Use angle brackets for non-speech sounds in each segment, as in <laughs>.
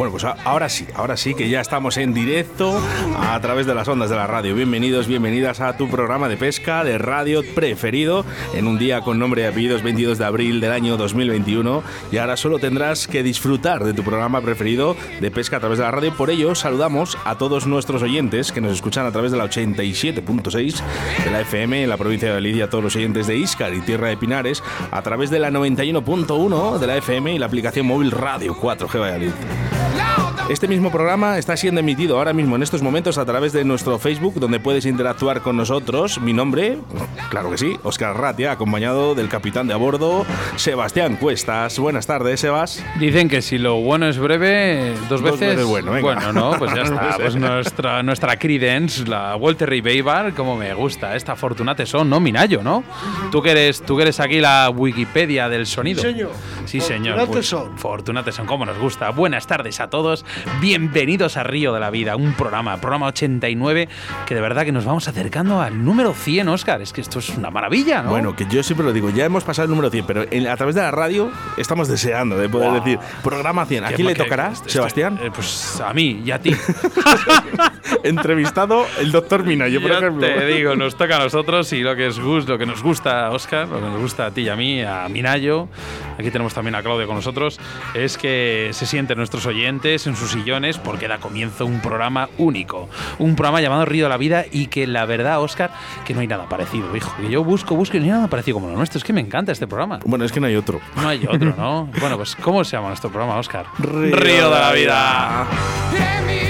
Bueno, pues ahora sí, ahora sí que ya estamos en directo a través de las ondas de la radio. Bienvenidos, bienvenidas a tu programa de pesca de radio preferido en un día con nombre y apellidos 22 de abril del año 2021. Y ahora solo tendrás que disfrutar de tu programa preferido de pesca a través de la radio. Por ello, saludamos a todos nuestros oyentes que nos escuchan a través de la 87.6 de la FM en la provincia de Valencia, todos los oyentes de Iscar y Tierra de Pinares, a través de la 91.1 de la FM y la aplicación móvil Radio 4G Valladolid. Este mismo programa está siendo emitido ahora mismo en estos momentos a través de nuestro Facebook, donde puedes interactuar con nosotros. Mi nombre, claro que sí, Oscar Ratia, acompañado del capitán de a bordo, Sebastián Cuestas. Buenas tardes, Sebas. Dicen que si lo bueno es breve, dos Dos veces. veces bueno, venga. no, pues ya <laughs> está. Pues nuestra, nuestra credence, la Walter y Beibar, como me gusta. Esta Fortunate son, ¿no? Minayo, ¿no? Tú que eres, tú que eres aquí la Wikipedia del sonido. Sí, señor. Sí, señor. Fortunate Pues, son. Fortunate son, como nos gusta. Buenas tardes a todos. Bienvenidos a Río de la Vida, un programa, programa 89, que de verdad que nos vamos acercando al número 100, Oscar. Es que esto es una maravilla, ¿no? Bueno, que yo siempre lo digo, ya hemos pasado el número 100, pero en- a través de la radio estamos deseando de poder decir, programa 100. ¿A quién le tocará, esto- Sebastián? eh, pues a mí y a ti. <laughs> Entrevistado el doctor Minayo, por Yo ejemplo. te digo, nos toca a nosotros y lo que, es lo que nos gusta Oscar, lo que nos gusta a ti y a mí, a Minayo, aquí tenemos también a Claudia con nosotros, es que se sienten nuestros oyentes en sus sillones porque da comienzo un programa único, un programa llamado Río de la Vida y que la verdad, Oscar, que no hay nada parecido, hijo. Que yo busco, busco y no hay nada parecido como lo nuestro. Es que me encanta este programa. Bueno, es que no hay otro. No hay otro, ¿no? <laughs> bueno, pues ¿cómo se llama nuestro programa, Oscar? Río de la Vida. It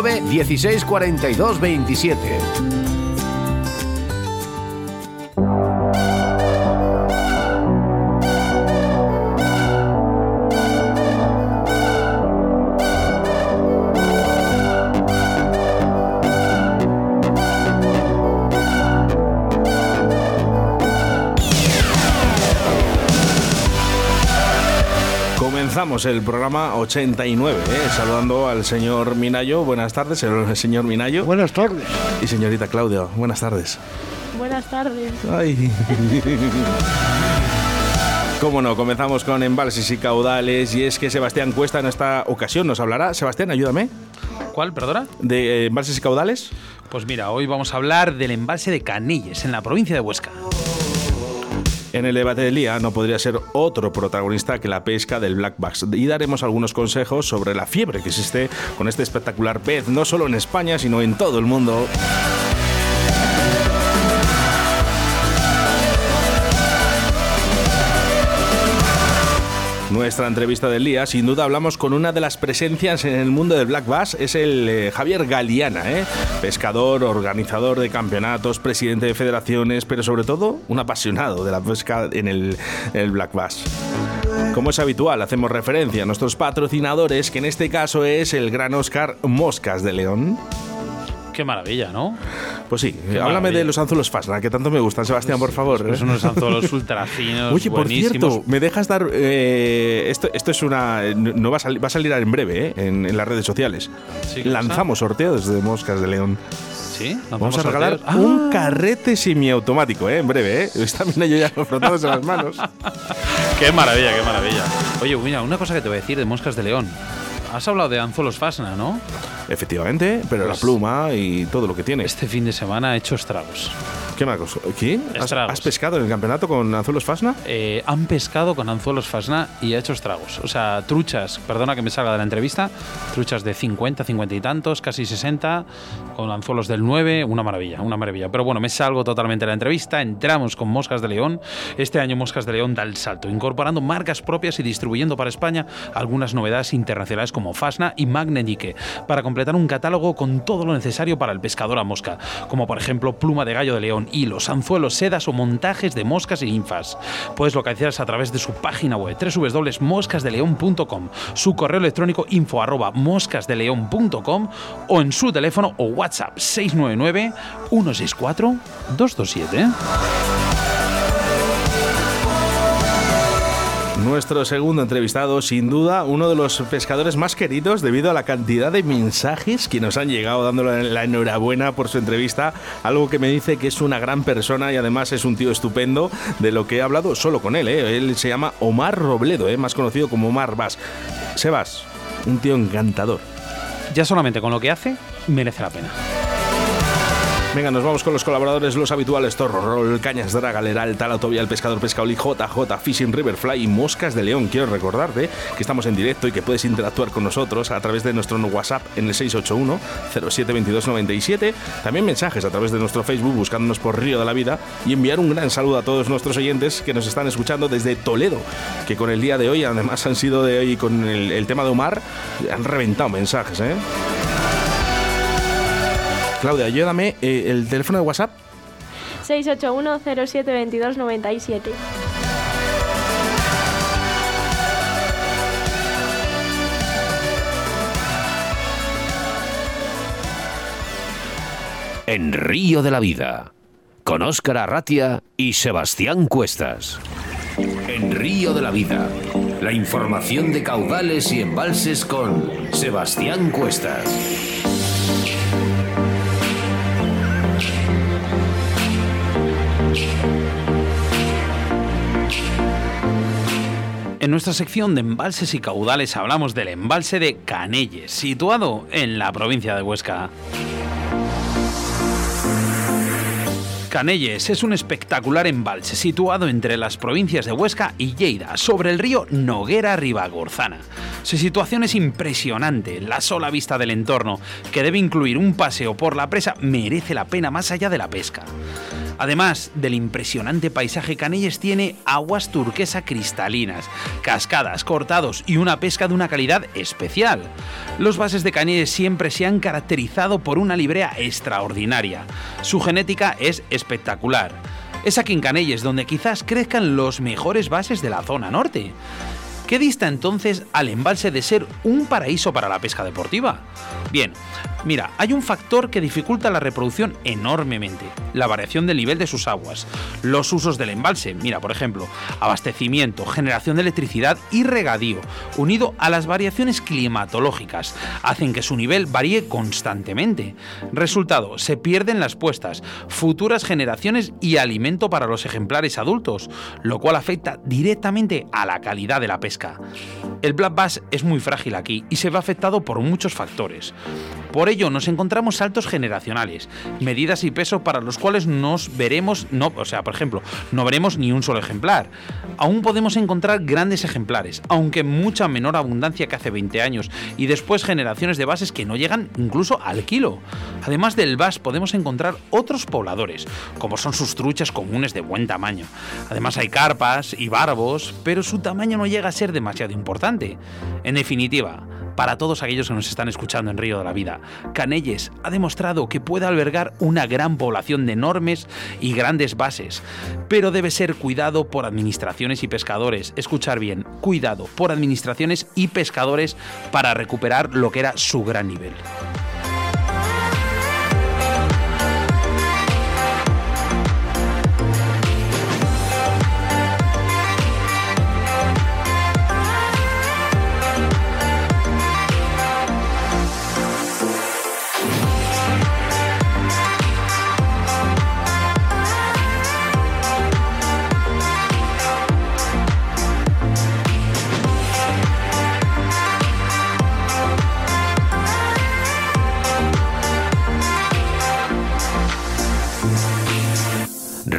16 42 27. Comenzamos el programa 89, ¿eh? saludando al señor Minayo. Buenas tardes, el señor Minayo. Buenas tardes. Y señorita Claudia, buenas tardes. Buenas tardes. Ay. <laughs> Cómo no, comenzamos con embalses y caudales y es que Sebastián Cuesta en esta ocasión nos hablará. Sebastián, ayúdame. ¿Cuál, perdona? De eh, embalses y caudales. Pues mira, hoy vamos a hablar del embalse de Canilles, en la provincia de Huesca. En el debate del día no podría ser otro protagonista que la pesca del black bass y daremos algunos consejos sobre la fiebre que existe con este espectacular pez, no solo en España, sino en todo el mundo. Nuestra entrevista del día, sin duda hablamos con una de las presencias en el mundo del Black Bass, es el eh, Javier Galiana, ¿eh? pescador, organizador de campeonatos, presidente de federaciones, pero sobre todo un apasionado de la pesca en el, el Black Bass. Como es habitual, hacemos referencia a nuestros patrocinadores, que en este caso es el Gran Oscar Moscas de León. Qué maravilla, ¿no? Pues sí, Qué háblame maravilla. de los anzuelos Fasna, que tanto me gustan, Sebastián, por favor. Pues ¿eh? unos anzuelos <laughs> ultra finos, Oye, por cierto, me dejas dar. eh, esto, esto es una. No va a, salir, va a salir en breve, ¿eh? en, en las redes sociales. Sí, ¿qué Lanzamos sorteos de moscas de león. ¿Sí? Vamos a regalar sorteos. un Ah, carrete semiautomático, ¿eh? en breve. ¿eh? Está mira yo ya frotándose las manos. <laughs> ¡Qué maravilla, qué maravilla! Oye, mira, una cosa que te voy a decir de moscas de león. Has hablado de anzuelos Fasna, ¿no? Efectivamente, pero la Pues- pluma y todo lo que tiene. Este fin de semana ha hecho estragos. ¿Qué más? ¿Quién? ¿Has, has pescado en el campeonato con anzuelos Fasna? Eh, han pescado con anzuelos Fasna y ha hecho estragos. O sea, truchas, perdona que me salga de la entrevista, truchas de 50, 50 y tantos, casi 60, con anzuelos del 9, una maravilla, una maravilla. Pero bueno, me salgo totalmente de la entrevista, entramos con Moscas de León. Este año Moscas de León da el salto, incorporando marcas propias y distribuyendo para España algunas novedades internacionales como Fasna y Magnetique, para completar un catálogo con todo lo necesario para el pescador a mosca, como por ejemplo pluma de gallo de león, hilos, anzuelos, sedas o montajes de moscas y ninfas. Puedes localizarlas a través de su página web www.moscasdeleon.com, su correo electrónico info arroba o en su teléfono o WhatsApp 699 164 227. Nuestro segundo entrevistado, sin duda, uno de los pescadores más queridos debido a la cantidad de mensajes que nos han llegado dándole la enhorabuena por su entrevista. Algo que me dice que es una gran persona y además es un tío estupendo de lo que he hablado solo con él. ¿eh? Él se llama Omar Robledo, ¿eh? más conocido como Omar Vas. Sebas, un tío encantador. Ya solamente con lo que hace, merece la pena. Venga, nos vamos con los colaboradores, los habituales Torro Roll, Cañas Draga, Leral, Tal Autovía, El Pescador Pescaoli, JJ, Fishing Riverfly y Moscas de León. Quiero recordarte que estamos en directo y que puedes interactuar con nosotros a través de nuestro WhatsApp en el 681-072297. También mensajes a través de nuestro Facebook buscándonos por Río de la Vida y enviar un gran saludo a todos nuestros oyentes que nos están escuchando desde Toledo, que con el día de hoy, además han sido de hoy con el, el tema de Omar, han reventado mensajes, ¿eh? Claudia, ayúdame, eh, el teléfono de WhatsApp 681-072297. En Río de la Vida, con Óscar Arratia y Sebastián Cuestas. En Río de la Vida, la información de caudales y embalses con Sebastián Cuestas. En nuestra sección de embalses y caudales hablamos del embalse de Canelles, situado en la provincia de Huesca. Canelles es un espectacular embalse situado entre las provincias de Huesca y Lleida, sobre el río Noguera Ribagorzana. Su situación es impresionante, la sola vista del entorno, que debe incluir un paseo por la presa, merece la pena más allá de la pesca. Además del impresionante paisaje, Canelles tiene aguas turquesa cristalinas, cascadas, cortados y una pesca de una calidad especial. Los bases de Canelles siempre se han caracterizado por una librea extraordinaria. Su genética es. Es aquí en Canelles donde quizás crezcan los mejores bases de la zona norte. ¿Qué dista entonces al embalse de ser un paraíso para la pesca deportiva? Bien, mira, hay un factor que dificulta la reproducción enormemente, la variación del nivel de sus aguas, los usos del embalse, mira, por ejemplo, abastecimiento, generación de electricidad y regadío, unido a las variaciones climatológicas, hacen que su nivel varíe constantemente. Resultado, se pierden las puestas, futuras generaciones y alimento para los ejemplares adultos, lo cual afecta directamente a la calidad de la pesca. El black bass es muy frágil aquí y se ve afectado por muchos factores. Por ello nos encontramos saltos generacionales, medidas y pesos para los cuales nos veremos, no, o sea, por ejemplo, no veremos ni un solo ejemplar. Aún podemos encontrar grandes ejemplares, aunque mucha menor abundancia que hace 20 años, y después generaciones de bases que no llegan incluso al kilo. Además del bass podemos encontrar otros pobladores, como son sus truchas comunes de buen tamaño. Además hay carpas y barbos, pero su tamaño no llega a demasiado importante. En definitiva, para todos aquellos que nos están escuchando en Río de la Vida, Canelles ha demostrado que puede albergar una gran población de enormes y grandes bases, pero debe ser cuidado por administraciones y pescadores. Escuchar bien, cuidado por administraciones y pescadores para recuperar lo que era su gran nivel.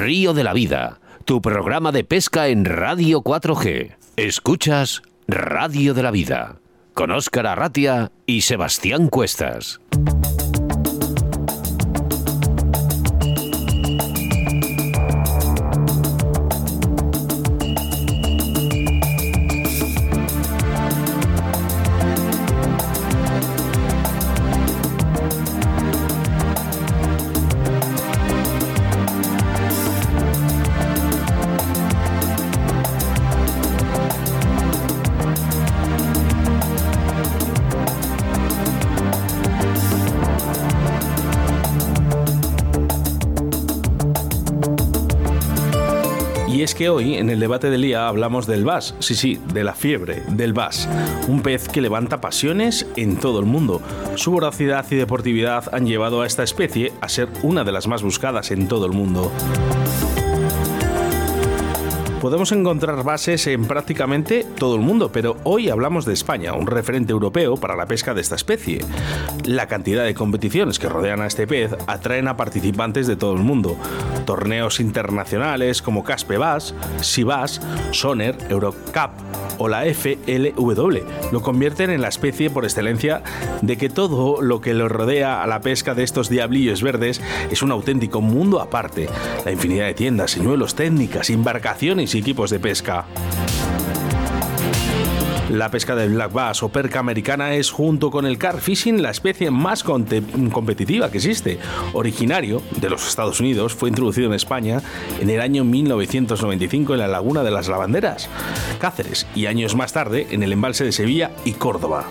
Río de la Vida, tu programa de pesca en Radio 4G. Escuchas Radio de la Vida, con Óscar Arratia y Sebastián Cuestas. Hoy, en el debate del día, hablamos del bass. Sí, sí, de la fiebre, del bass. Un pez que levanta pasiones en todo el mundo. Su voracidad y deportividad han llevado a esta especie a ser una de las más buscadas en todo el mundo. Podemos encontrar bases en prácticamente todo el mundo, pero hoy hablamos de España, un referente europeo para la pesca de esta especie. La cantidad de competiciones que rodean a este pez atraen a participantes de todo el mundo. Torneos internacionales como Caspe Bass, Sibas, Soner, Eurocup o la FLW lo convierten en la especie por excelencia de que todo lo que lo rodea a la pesca de estos diablillos verdes es un auténtico mundo aparte. La infinidad de tiendas, señuelos, técnicas, embarcaciones y equipos de pesca. La pesca del black bass o perca americana es, junto con el car fishing, la especie más competitiva que existe. Originario de los Estados Unidos, fue introducido en España en el año 1995 en la Laguna de las Lavanderas, Cáceres, y años más tarde en el embalse de Sevilla y Córdoba.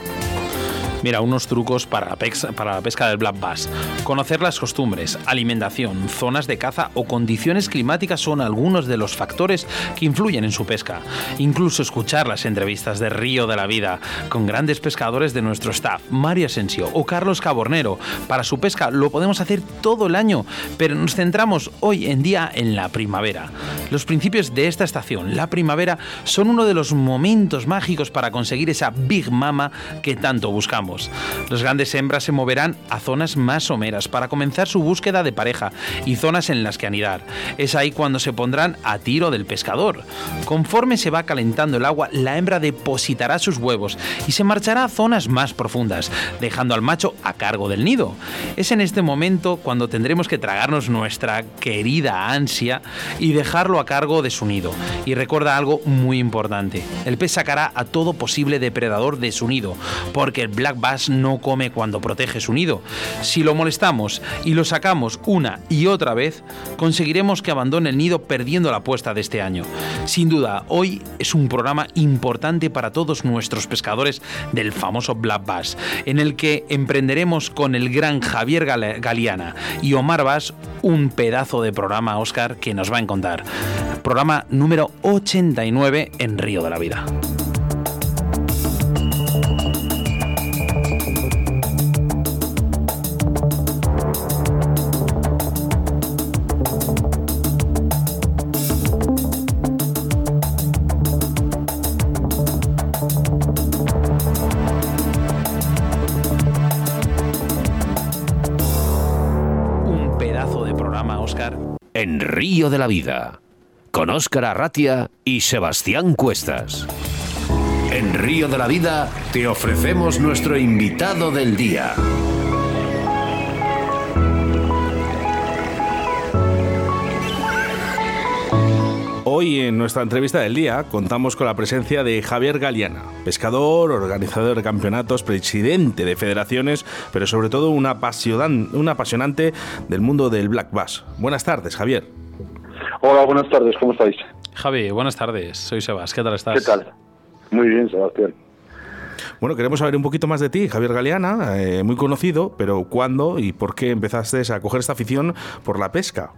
Mira, unos trucos para la, pesca, del black bass. Conocer las costumbres, alimentación, zonas de caza o condiciones climáticas son algunos de los factores que influyen en su pesca. Incluso escuchar las entrevistas de Río de la Vida con grandes pescadores de nuestro staff, Mario Asensio o Carlos Cabornero. Para su pesca lo podemos hacer todo el año, pero nos centramos hoy en día en la primavera. Los principios de esta estación, la primavera, son uno de los momentos mágicos para conseguir esa Big Mama que tanto buscamos. Las grandes hembras se moverán a zonas más someras para comenzar su búsqueda de pareja y zonas en las que anidar. Es ahí cuando se pondrán a tiro del pescador. Conforme se va calentando el agua, la hembra depositará sus huevos y se marchará a zonas más profundas, dejando al macho a cargo del nido. Es en este momento cuando tendremos que tragarnos nuestra querida ansia y dejarlo a cargo de su nido. Y recuerda algo muy importante, el pez sacará a todo posible depredador de su nido, porque el black bass no come cuando protege su nido. Si lo molestamos y lo sacamos una y otra vez, conseguiremos que abandone el nido perdiendo la apuesta de este año. Sin duda, hoy es un programa importante para todos nuestros pescadores del famoso black bass, en el que emprenderemos con el gran Javier Gale- Galeana y Omar Bass un pedazo de programa, Oscar, que nos va a encontrar. Programa número 89 en Río de la Vida. De la Vida, con Óscar Arratia y Sebastián Cuestas. En Río de la Vida te ofrecemos nuestro invitado del día. Hoy en nuestra entrevista del día contamos con la presencia de Javier Galeana, pescador, organizador de campeonatos, presidente de federaciones, pero sobre todo un apasionante del mundo del black bass. Buenas tardes, Javier. Hola, buenas tardes, ¿cómo estáis? Javi, buenas tardes. Soy Sebas. ¿Qué tal estás? ¿Qué tal? Muy bien, Sebastián. Bueno, queremos saber un poquito más de ti, Javier Galeana, eh, muy conocido, pero ¿cuándo y por qué empezaste a coger esta afición por la pesca?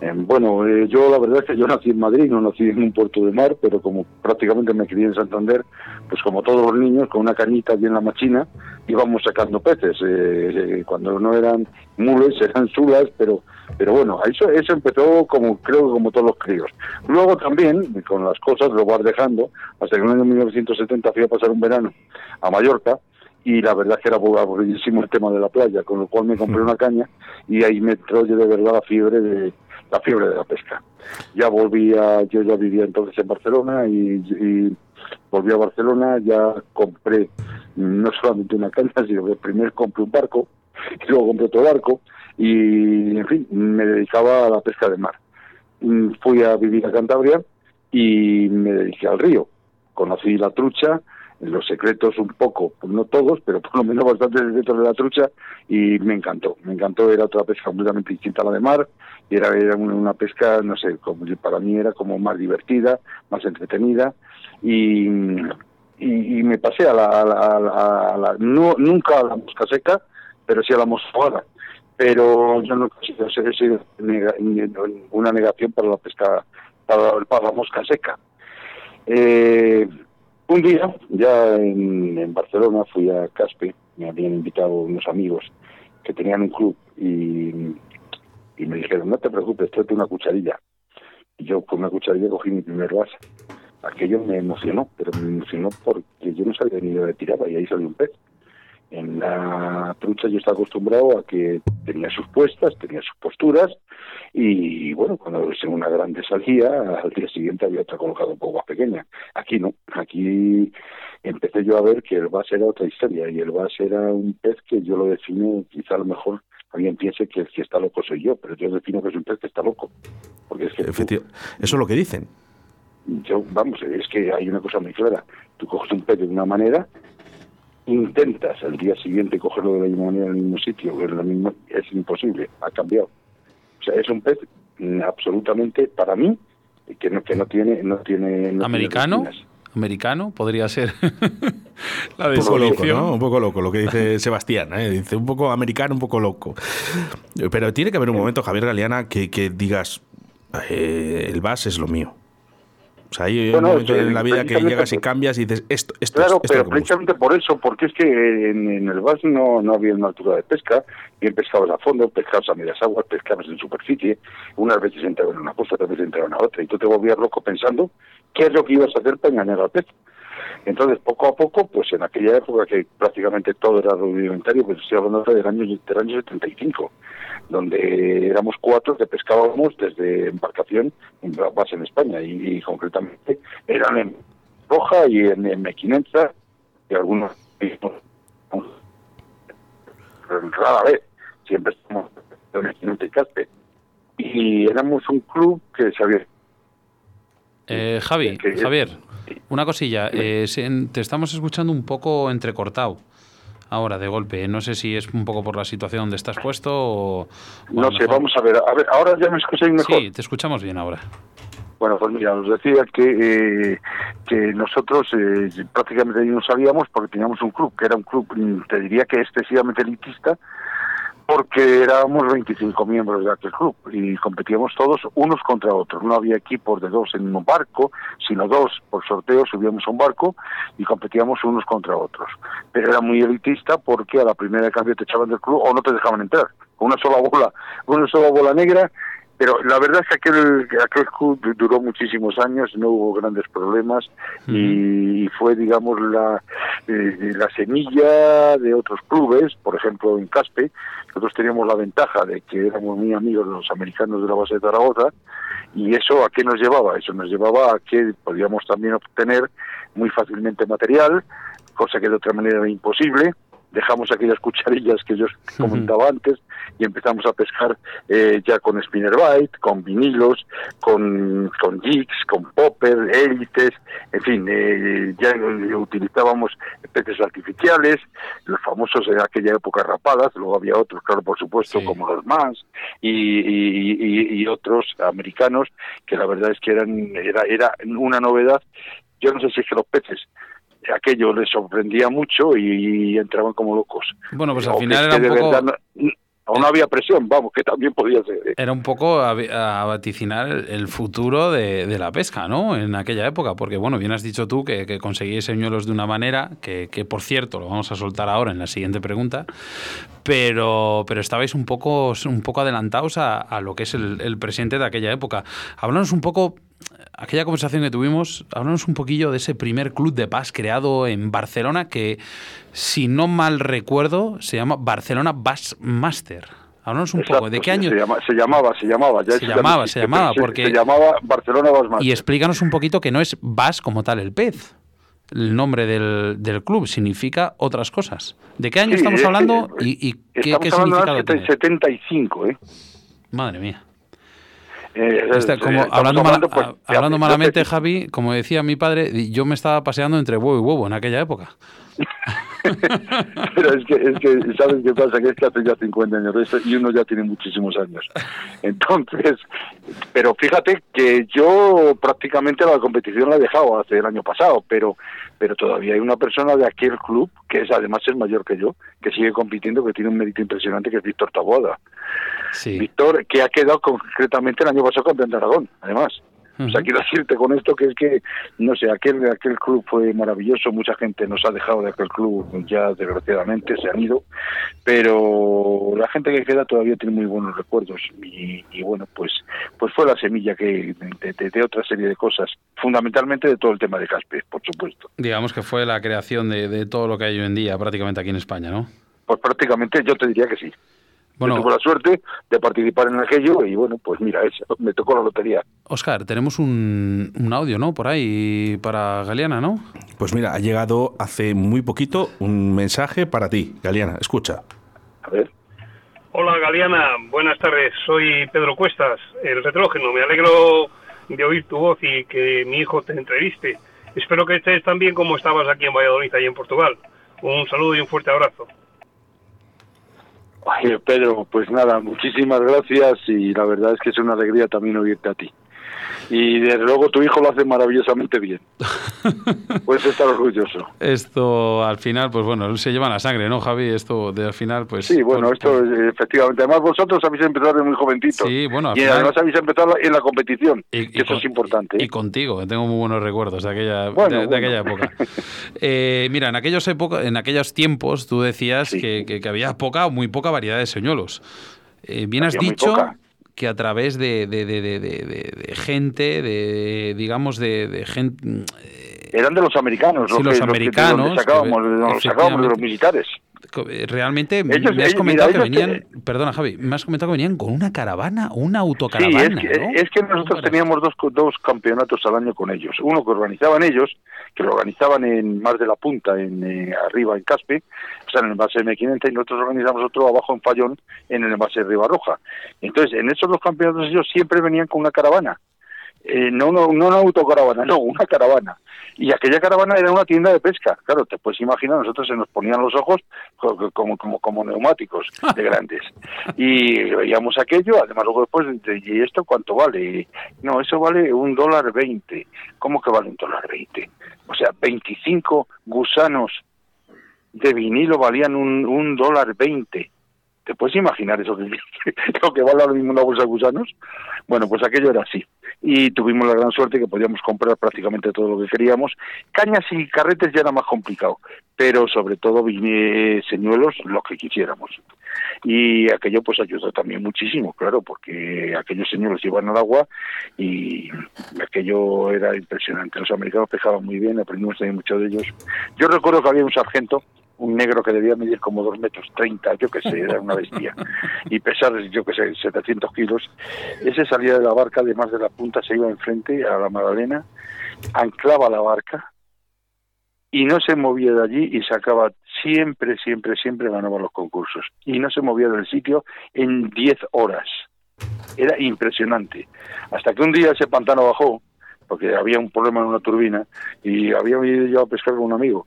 Eh, bueno, eh, yo la verdad es que yo nací en Madrid, no nací en un puerto de mar, pero como prácticamente me crié en Santander, pues como todos los niños, con una cañita bien la machina, íbamos sacando peces. Eh, eh, cuando no eran mules, <laughs> eran sulas, pero pero bueno, eso, eso empezó como creo que como todos los críos. Luego también, con las cosas, lo vas dejando, hasta que en el año 1970 fui a pasar un verano a Mallorca, y la verdad que era aburridísimo el tema de la playa, con lo cual me compré una caña y ahí me entró yo de verdad la fiebre de la fiebre de la pesca. Ya volvía, yo ya vivía entonces en Barcelona y, y volví a Barcelona, ya compré no solamente una caña, <laughs> sino que primero compré un barco, y luego compré otro barco y, en fin, me dedicaba a la pesca de mar. Mm, Fui a vivir a Cantabria y me dediqué al río. Conocí la trucha, los secretos un poco, pues no todos, pero por lo menos bastantes secretos de la trucha y me encantó. Me encantó, era otra pesca completamente distinta a la de mar y era, era una, pesca, no sé, como, para mí era como más divertida, más entretenida y, y, me pasé a la, a la- a la- no, nunca a la mosca seca, pero sí a la mosca pero yo no considero ser ese nega- una negación para la pesca, para, para la mosca seca. Eh, un día, ya en, en Barcelona, fui a Caspe, me habían invitado unos amigos que tenían un club y, y me dijeron, no te preocupes, tráete una cucharilla. Y yo con una cucharilla cogí mi primer vaso. Aquello me emocionó, pero me emocionó porque yo no sabía ni dónde tiraba y ahí salió un pez. En la trucha yo estaba acostumbrado a que tenía sus puestas, tenía sus posturas y bueno, cuando según una grande salía, al día siguiente había otra colocada un poco más pequeña. Aquí no, aquí empecé yo a ver que el vas era otra historia y el vas era un pez que yo lo defino, quizá a lo mejor alguien piense que el que está loco soy yo, pero yo defino que es un pez que está loco. Porque es que tú- Eso es lo que dicen. yo, vamos, es que hay una cosa muy clara. Tú coges un pez de una manera, intentas al día siguiente cogerlo de la misma manera en el mismo sitio, en la misma, es imposible, ha cambiado. O sea, es un pez mm, absolutamente, para mí, que no, que no tiene... No tiene no ¿Americano? ¿Americano? Podría ser <laughs> la Un poco loco. ¿no? Un poco loco, lo que dice <laughs> Sebastián. ¿eh? Dice un poco americano, un poco loco. Pero tiene que haber un momento, Javier Galeana, que, que digas, eh, el VAS es lo mío. O sea, hay Bueno, un momento sí, en la vida que llegas y cambias y dices, esto, esto Claro, esto pero precisamente por eso, porque es que en, en el VAS no, no había una altura de pesca, bien pescabas a fondo, pescabas a medias aguas, pescabas en superficie, unas veces entraban en una cosa, otras veces entraban a otra, y tú te volvías loco pensando qué es lo que ibas a hacer para engañar al pez. Entonces, poco a poco, pues en aquella época que prácticamente todo era rudimentario, pues estoy hablando del año, del año 75, donde éramos cuatro que pescábamos desde embarcación en base en España, y, y concretamente eran en Roja y en, en Mequinenza, y algunos rara vez, siempre estamos en Caspe. Y éramos un club que se había Eh, Javi, Javier, una cosilla. eh, te estamos escuchando un poco entrecortado ahora, de golpe. No sé si es un poco por la situación donde estás puesto o... No sé, mejor- vamos a ver, a ver, ahora ya me escucháis mejor. Sí, te escuchamos bien ahora. Bueno, pues mira, os decía que, eh, que nosotros eh, prácticamente no sabíamos porque teníamos un club, que era un club, mm, te diría que excesivamente elitista, porque éramos 25 miembros de aquel club y competíamos todos unos contra otros. No había equipos de dos en un barco, sino dos por sorteo subíamos a un barco y competíamos unos contra otros. Pero era muy elitista porque a la primera de cambio te echaban del club o no te dejaban entrar. Una sola bola, una sola bola negra pero la verdad es que aquel, que aquel club duró muchísimos años, no hubo grandes problemas y fue, digamos, la, eh, la semilla de otros clubes, por ejemplo en Caspe, nosotros teníamos la ventaja de que éramos muy amigos de los americanos de la base de Zaragoza y eso a qué nos llevaba? Eso nos llevaba a que podíamos también obtener muy fácilmente material, cosa que de otra manera era imposible, dejamos aquellas cucharillas que yo comentaba antes y empezamos a pescar eh, ya con spinnerbait, con vinilos, con, con jigs, con popper, hélices, en fin, eh, ya utilizábamos peces artificiales, los famosos en aquella época rapadas, luego había otros, claro, por supuesto, Sí. como los más y, y, y- y otros americanos que la verdad es que eran era, era una novedad. Yo no sé si es que los peces aquello les sorprendía mucho y, entraban como locos. Bueno, pues al final era un poco... verdad no, no había presión, vamos, que también podía ser. ¿eh? Era un poco a, a vaticinar el, el futuro de, de la pesca, ¿no? En aquella época, porque bueno, bien has dicho tú que, que conseguíais señuelos de una manera, que, que, por cierto lo vamos a soltar ahora en la siguiente pregunta, pero, pero estabais un poco, un poco adelantados a, a lo que es el, el presente de aquella época. Háblanos un poco, aquella conversación que tuvimos, háblanos un poquillo de ese primer club de paz creado en Barcelona que, si no mal recuerdo, se llama Barcelona Bass Master. Háblanos un Exacto, poco. ¿De qué año? Se, llama- se llamaba, se llamaba. ya Se llamaba, se llamaba, pero porque- Se llamaba Barcelona Basmate. Y explícanos un poquito que no es Bas como tal el pez. El nombre del, del club significa otras cosas. ¿De qué año Sí, estamos hablando y, y qué, Estamos qué hablando significado del tiene? 75, ¿eh? Madre mía. Eh, Está eh, como hablando, pues, hablando malamente, Javi, como decía mi padre, yo me estaba paseando entre huevo y huevo en aquella época. <laughs> Pero es que, es que, ¿sabes qué pasa? Que es que hace ya 50 años de esto y uno ya tiene muchísimos años. Entonces, pero fíjate que yo prácticamente la competición la he dejado hace el año pasado, pero pero todavía hay una persona de aquel club, que es además es mayor que yo, que sigue compitiendo, que tiene un mérito impresionante, que es Víctor Taboada. Sí. Víctor, que ha quedado concretamente el año pasado campeón de Aragón, además. O sea, quiero decirte con esto que es que, no sé, aquel, aquel club fue maravilloso, mucha gente nos ha dejado de aquel club, ya desgraciadamente se han ido, pero la gente que queda todavía tiene muy buenos recuerdos y, y bueno, pues pues fue la semilla que de, de- de otra serie de cosas, fundamentalmente de todo el tema de Caspe, por supuesto. Digamos que fue la creación de, de todo lo que hay hoy en día prácticamente aquí en España, ¿no? Pues prácticamente yo te diría que sí. Bueno, Yo tuve la suerte de participar en aquello y bueno, pues mira, eso, me tocó la lotería. Oscar, tenemos un, un audio, ¿no? Por ahí para Galeana, ¿no? Pues mira, ha llegado hace muy poquito un mensaje para ti, Galeana. Escucha. A ver. Hola Galeana, buenas tardes. Soy Pedro Cuestas, el retrógeno. Me alegro de oír tu voz y que mi hijo te entreviste. Espero que estés tan bien como estabas aquí en Valladolid y en Portugal. Un saludo y un fuerte abrazo. Pedro, pues nada, muchísimas gracias y la verdad es que es una alegría también oírte a ti. Y desde luego tu hijo lo hace maravillosamente bien. <laughs> Puedes estar orgulloso. Esto al final, pues bueno, se lleva la sangre, ¿no, Javi? Esto de al final, pues. Sí, bueno, por- esto por- efectivamente. Además vosotros habéis empezado de muy jovencito. Sí, bueno, al y final- además habéis empezado en la competición. Y- que y eso con- es importante. Y contigo, que tengo muy buenos recuerdos de aquella, Bueno, de, aquella época. <laughs> Eh, mira, en aquellos época, en aquellos tiempos tú decías Sí. que, que- que había poca o muy poca variedad de señuelos. Eh, bien has dicho. Que a través de, de- de- de- gente, de digamos de, de gente Eran de los americanos. Sí, los que- americanos, donde sacábamos, que- sacábamos de los militares. Eh, Realmente Ellos- me has ellos- comentado mira, que venían, perdona Javi, me has comentado que venían con una caravana, una Sí, autocaravana, es que, ¿no? es que ¿Cómo nosotros teníamos dos, dos campeonatos al año con ellos. Uno que organizaban ellos, que lo organizaban en Mar de la Punta, en eh, arriba en Caspe, en el envase M500, y nosotros organizamos otro abajo en Fallón, en el envase de Ribarroja. Entonces, en esos dos campeonatos ellos siempre venían con una caravana. Eh, no, no, no una autocaravana, no, una caravana. Y aquella caravana era una tienda de pesca. Claro, te puedes imaginar, nosotros se nos ponían los ojos co- como, como, como neumáticos de <laughs> grandes. Y veíamos aquello, además luego después, de- ¿y esto cuánto vale? No, eso vale un dólar veinte. ¿Cómo que vale un dólar veinte? O sea, 25 gusanos de vinilo valían un, un dólar veinte. ¿Te puedes imaginar eso que, <laughs> lo que vale ahora mismo una bolsa de gusanos? Bueno, pues aquello era así. Y tuvimos la gran suerte que podíamos comprar prácticamente todo lo que queríamos. Cañas y carretes ya era más complicado, pero sobre todo señuelos lo que quisiéramos. Y aquello pues ayudó también muchísimo, claro, porque aquellos señuelos iban al agua y aquello era impresionante. Los americanos pescaban muy bien, aprendimos también mucho de ellos. Yo recuerdo que había un sargento un negro que debía medir como dos metros treinta, yo que sé, era una bestia, <laughs> y pesar, yo que sé, 700 kilos. Ese salía de la barca, además de la punta, se iba enfrente a la Magdalena, anclaba la barca y no se movía de allí y sacaba siempre, siempre, siempre ganaba los concursos. Y no se movía del sitio en 10 horas. Era impresionante. Hasta que un día ese pantano bajó, porque había un problema en una turbina, y había ido yo a pescar con un amigo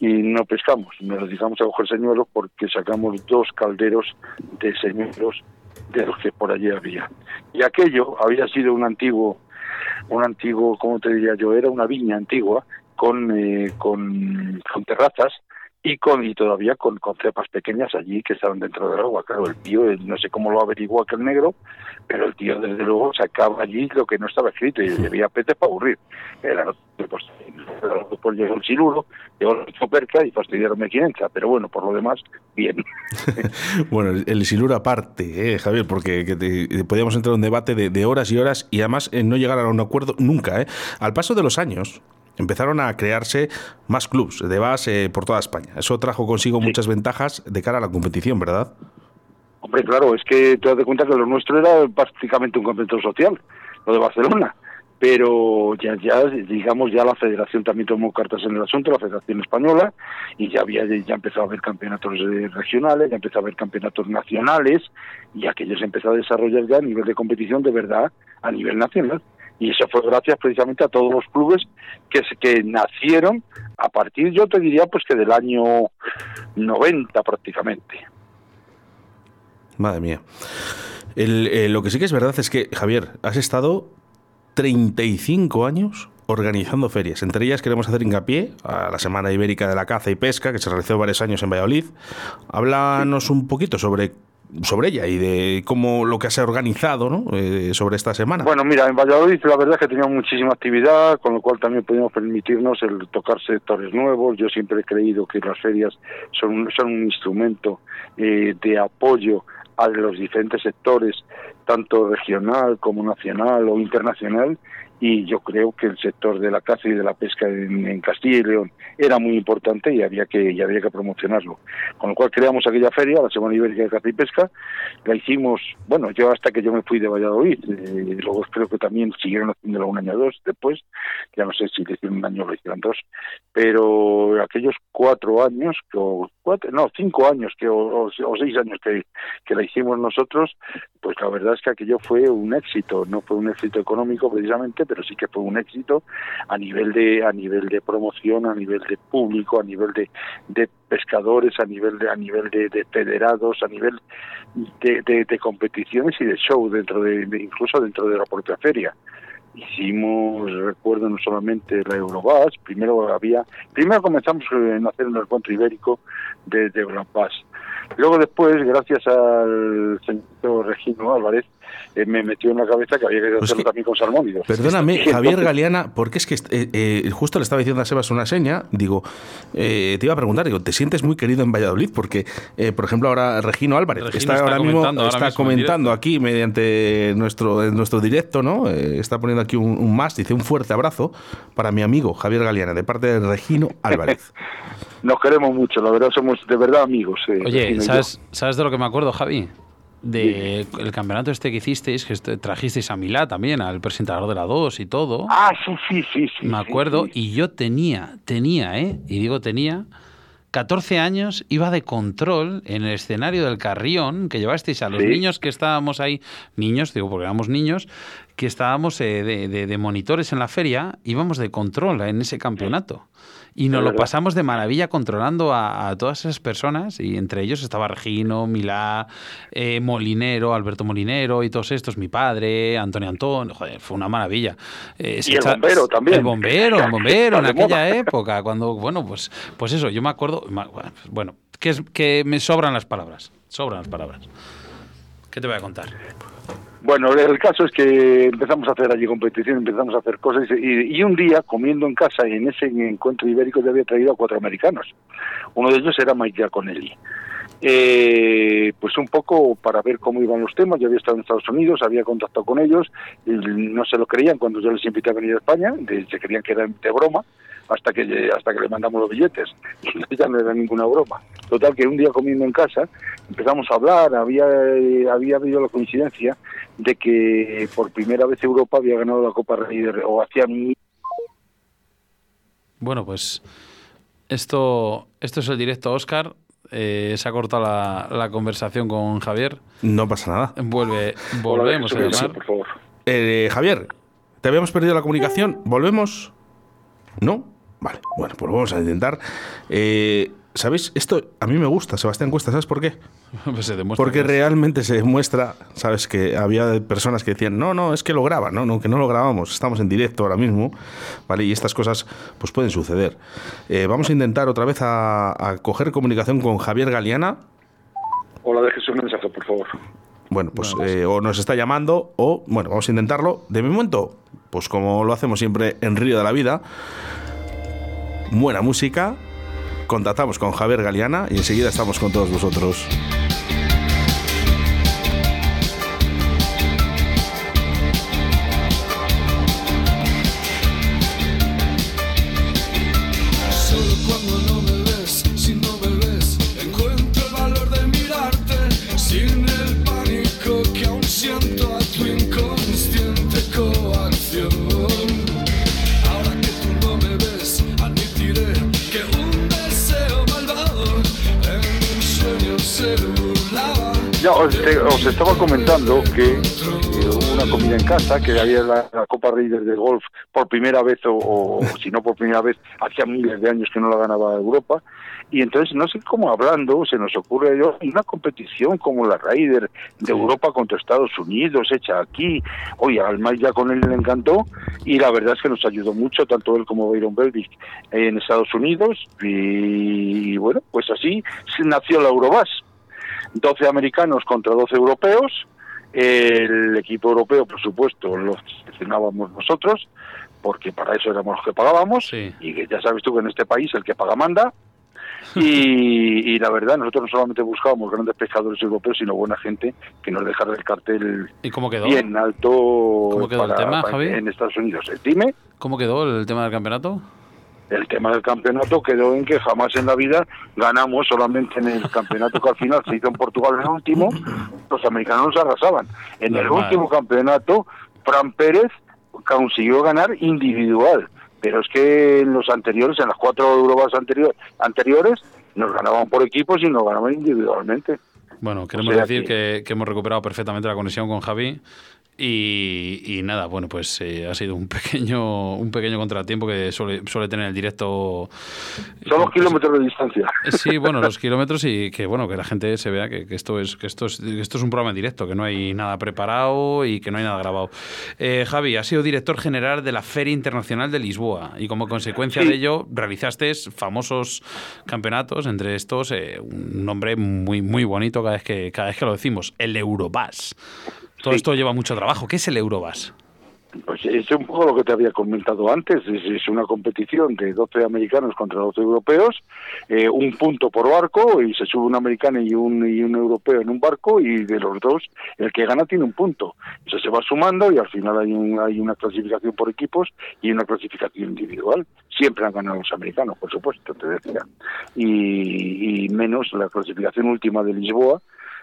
y no pescamos, nos dedicamos a coger señuelos porque sacamos dos calderos de señuelos de los que por allí había. Y aquello había sido un antiguo, un antiguo, ¿cómo te diría yo? Era una viña antigua con, eh, con, con terrazas y con y todavía con, con cepas pequeñas allí que estaban dentro del agua. Claro, el tío, no sé cómo lo averiguó aquel negro, pero el tío desde luego sacaba allí lo que no estaba escrito y debía peces para aburrir. Era, pues, después llegó el siluro, llegó el choperca y fastidiaron quinenza, pero bueno, por lo demás, bien. <laughs> Bueno, el, el Silur aparte, eh, Javier, porque que te- podíamos entrar en un debate de, de horas y horas y además eh, no llegar a un acuerdo nunca. Eh. Al paso de los años empezaron a crearse más clubs de base por toda España. Eso trajo consigo muchas ventajas de cara a la competición, ¿verdad? Hombre, claro, es que te das cuenta que lo nuestro era prácticamente un campeonato social, lo de Barcelona. Pero ya, ya, digamos, ya la federación también tomó cartas en el asunto, la Federación Española, y ya había, ya empezó a haber campeonatos eh, regionales, ya empezó a haber campeonatos nacionales, y aquello se empezó a desarrollar ya a nivel de competición de verdad, a nivel nacional. Y eso fue gracias precisamente a todos los clubes que, que nacieron a partir, yo te diría, pues que del año 90 prácticamente. Madre mía. Eh, lo que sí que es verdad es que, Javier, has estado 35 años organizando ferias. Entre ellas queremos hacer hincapié a la Semana Ibérica de la Caza y Pesca, que se realizó varios años en Valladolid. Háblanos un poquito sobre, sobre ella y de cómo lo que se ha organizado ¿no? Eh, sobre esta semana. Bueno, mira, en Valladolid la verdad es que teníamos muchísima actividad, con lo cual también podíamos permitirnos el tocar sectores nuevos. Yo siempre he creído que las ferias son, un- son un instrumento eh, de apoyo a los diferentes sectores, tanto regional como nacional o internacional, y yo creo que el sector de la caza y de la pesca en, Castilla y León era muy importante y había que y había que promocionarlo. Con lo cual creamos aquella feria, la Semana Ibérica de Caza y Pesca, la hicimos, bueno, yo hasta que yo me fui de Valladolid, eh, luego creo que también siguieron haciéndolo un año o dos después, ya no sé si le hicieron un año o lo hicieron dos, pero aquellos cuatro años, o cuatro, no, cinco años que, o- o seis años que, que la hicimos nosotros, pues la verdad es que aquello fue un éxito, no fue un éxito económico precisamente, pero sí que fue un éxito a nivel de a nivel de promoción, a nivel de público, a nivel de, de pescadores, a nivel de a nivel de, de federados, a nivel de, de- de competiciones y de show dentro de, de- incluso dentro de la propia feria. Hicimos, recuerdo, no solamente la Eurobas, primero había, primero comenzamos en hacer un encuentro ibérico de, de Eurobas. Luego después, gracias al señor Regino Álvarez, eh, me metió en la cabeza que había que Pues hacerlo que- también con salmónidos. Perdóname, Javier Galeana, porque es que eh, eh, justo le estaba diciendo a Sebas una seña, digo, eh, te iba a preguntar, digo, ¿te sientes muy querido en Valladolid? Porque, eh, por ejemplo, ahora Regino Álvarez, que Regino está, está ahora mismo, comentando ahora está mismo en comentando aquí mediante nuestro, nuestro directo, ¿no? Eh, está poniendo aquí un, un más, dice un fuerte abrazo para mi amigo Javier Galeana, de parte de Regino Álvarez. <laughs> Nos queremos mucho, la verdad, somos de verdad amigos. eh, Oye. ¿sabes, ¿sabes de lo que me acuerdo, Javi? De el campeonato este que hicisteis, que trajisteis a Milá también, al presentador de la 2 y todo. Ah, sí, sí, sí, sí. me acuerdo, sí. y yo tenía, tenía, ¿eh? Y digo tenía, 14 años, iba de control en el escenario del Carrión, que llevasteis a los niños que estábamos ahí, niños, digo porque éramos niños, que estábamos eh, de, de- de monitores en la feria, íbamos de control en ese campeonato. Y nos lo pasamos de maravilla controlando a, a todas esas personas, y entre ellos estaba Regino, Milá, eh, Molinero, Alberto Molinero y todos estos, mi padre, Antonio Antón, joder, fue una maravilla. Eh, Y el echa- bombero también. El bombero, el bombero <laughs> en aquella época, cuando, bueno, pues, pues eso, yo me acuerdo, ma- bueno, que, es, que me sobran las palabras, sobran las palabras. ¿Qué te voy a contar? Bueno, el caso es que empezamos a hacer allí competición, empezamos a hacer cosas y, un día comiendo en casa y en ese encuentro ibérico yo había traído a cuatro americanos. Uno de ellos era Mike Giaconelli. Eh, pues un poco para ver cómo iban los temas. Yo había estado en Estados Unidos, había contactado con ellos, y no se lo creían cuando yo les invité a venir a España, se creían que era de broma, hasta que hasta que le mandamos los billetes. <laughs> Ya no era ninguna broma. Total que un día comiendo en casa empezamos a hablar, había eh, había habido la coincidencia de que por primera vez Europa había ganado la Copa Rey de, o hacía Bueno, pues esto, esto es el directo Oscar. Eh, se ha cortado la, la conversación con Javier. No pasa nada. Vuelve, volvemos a llamar. por favor. Eh, Javier, ¿te habíamos perdido la comunicación? ¿Volvemos? ¿No? Vale, bueno, pues vamos a intentar. Eh, ¿Sabéis? Esto a mí me gusta, Sebastián Cuesta, ¿sabes por qué? <laughs> Pues se demuestra Porque que- realmente se demuestra, ¿sabes? Que había personas que decían, no, no, es que lo graban, no, no, que no lo grabamos, estamos en directo ahora mismo, ¿vale? Y estas cosas pues pueden suceder. Eh, vamos a intentar otra vez a, a coger comunicación con Javier Galeana. Hola, déjese un mensaje, por favor. Bueno, pues Bueno, eh, o nos está llamando o, bueno, vamos a intentarlo. De momento, pues como lo hacemos siempre en Río de la Vida, buena música, contactamos con Javier Galeana y enseguida estamos con todos vosotros. Os, te- os estaba comentando que eh, hubo una comida en casa, que había la, la Copa Reyes de Golf por primera vez, o, o <laughs> si no por primera vez, hacía miles de años que no la ganaba Europa. Y entonces, no sé cómo hablando, se nos ocurre yo, una competición como la Ryder de Europa contra Estados Unidos, hecha aquí. Oye, al ya con él le encantó y la verdad es que nos ayudó mucho, tanto él como Byron Belvic en Estados Unidos. Y, bueno, pues así se nació la Eurobas. 12 americanos contra 12 europeos. El equipo europeo, por supuesto, lo seleccionábamos nosotros, porque para eso éramos los que pagábamos. Sí. Y que ya sabes tú que en este país el que paga manda. Y, y la verdad, nosotros no solamente buscábamos grandes pescadores europeos, sino buena gente que nos dejara el cartel ¿Y cómo quedó? bien alto ¿Cómo quedó el tema, Javi? en Estados Unidos. Eh, Dime. ¿Cómo quedó el tema del campeonato? El tema del campeonato quedó en que jamás en la vida ganamos, solamente en el campeonato que al final se hizo en Portugal en el último, los americanos nos arrasaban. En el último campeonato, Fran Pérez consiguió ganar individual, pero es que en los anteriores, en las cuatro Eurobas anterior, anteriores, nos ganaban por equipos y nos ganaban individualmente. Bueno, queremos sea decir que hemos recuperado perfectamente la conexión con Javi. Y, y nada, bueno, pues eh, ha sido un <laughs> pequeño un pequeño contratiempo que suele, suele tener el directo. Son los kilómetros de distancia. Eh, Sí, <laughs> bueno, los kilómetros y que bueno que la gente se vea que, que esto es que esto es que esto es un programa en directo, que no hay nada preparado y que no hay nada grabado. Eh, Javi, has sido director general de la Feria Internacional de Lisboa y como consecuencia Sí. de ello realizaste famosos campeonatos, entre estos eh, un nombre muy muy bonito cada vez que cada vez que lo decimos, el Eurobas. Todo Sí. esto lleva mucho trabajo. ¿Qué es el Eurobas? Pues es un poco lo que te había comentado antes, es, es una competición de 12 americanos contra 12 europeos, eh, un punto por barco y se sube un americano y un, y un europeo en un barco y de los dos el que gana tiene un punto. Eso se va sumando y al final hay, un, hay una clasificación por equipos y una clasificación individual. Siempre han ganado los americanos, por supuesto, te decía. Y, y menos la clasificación última de Lisboa,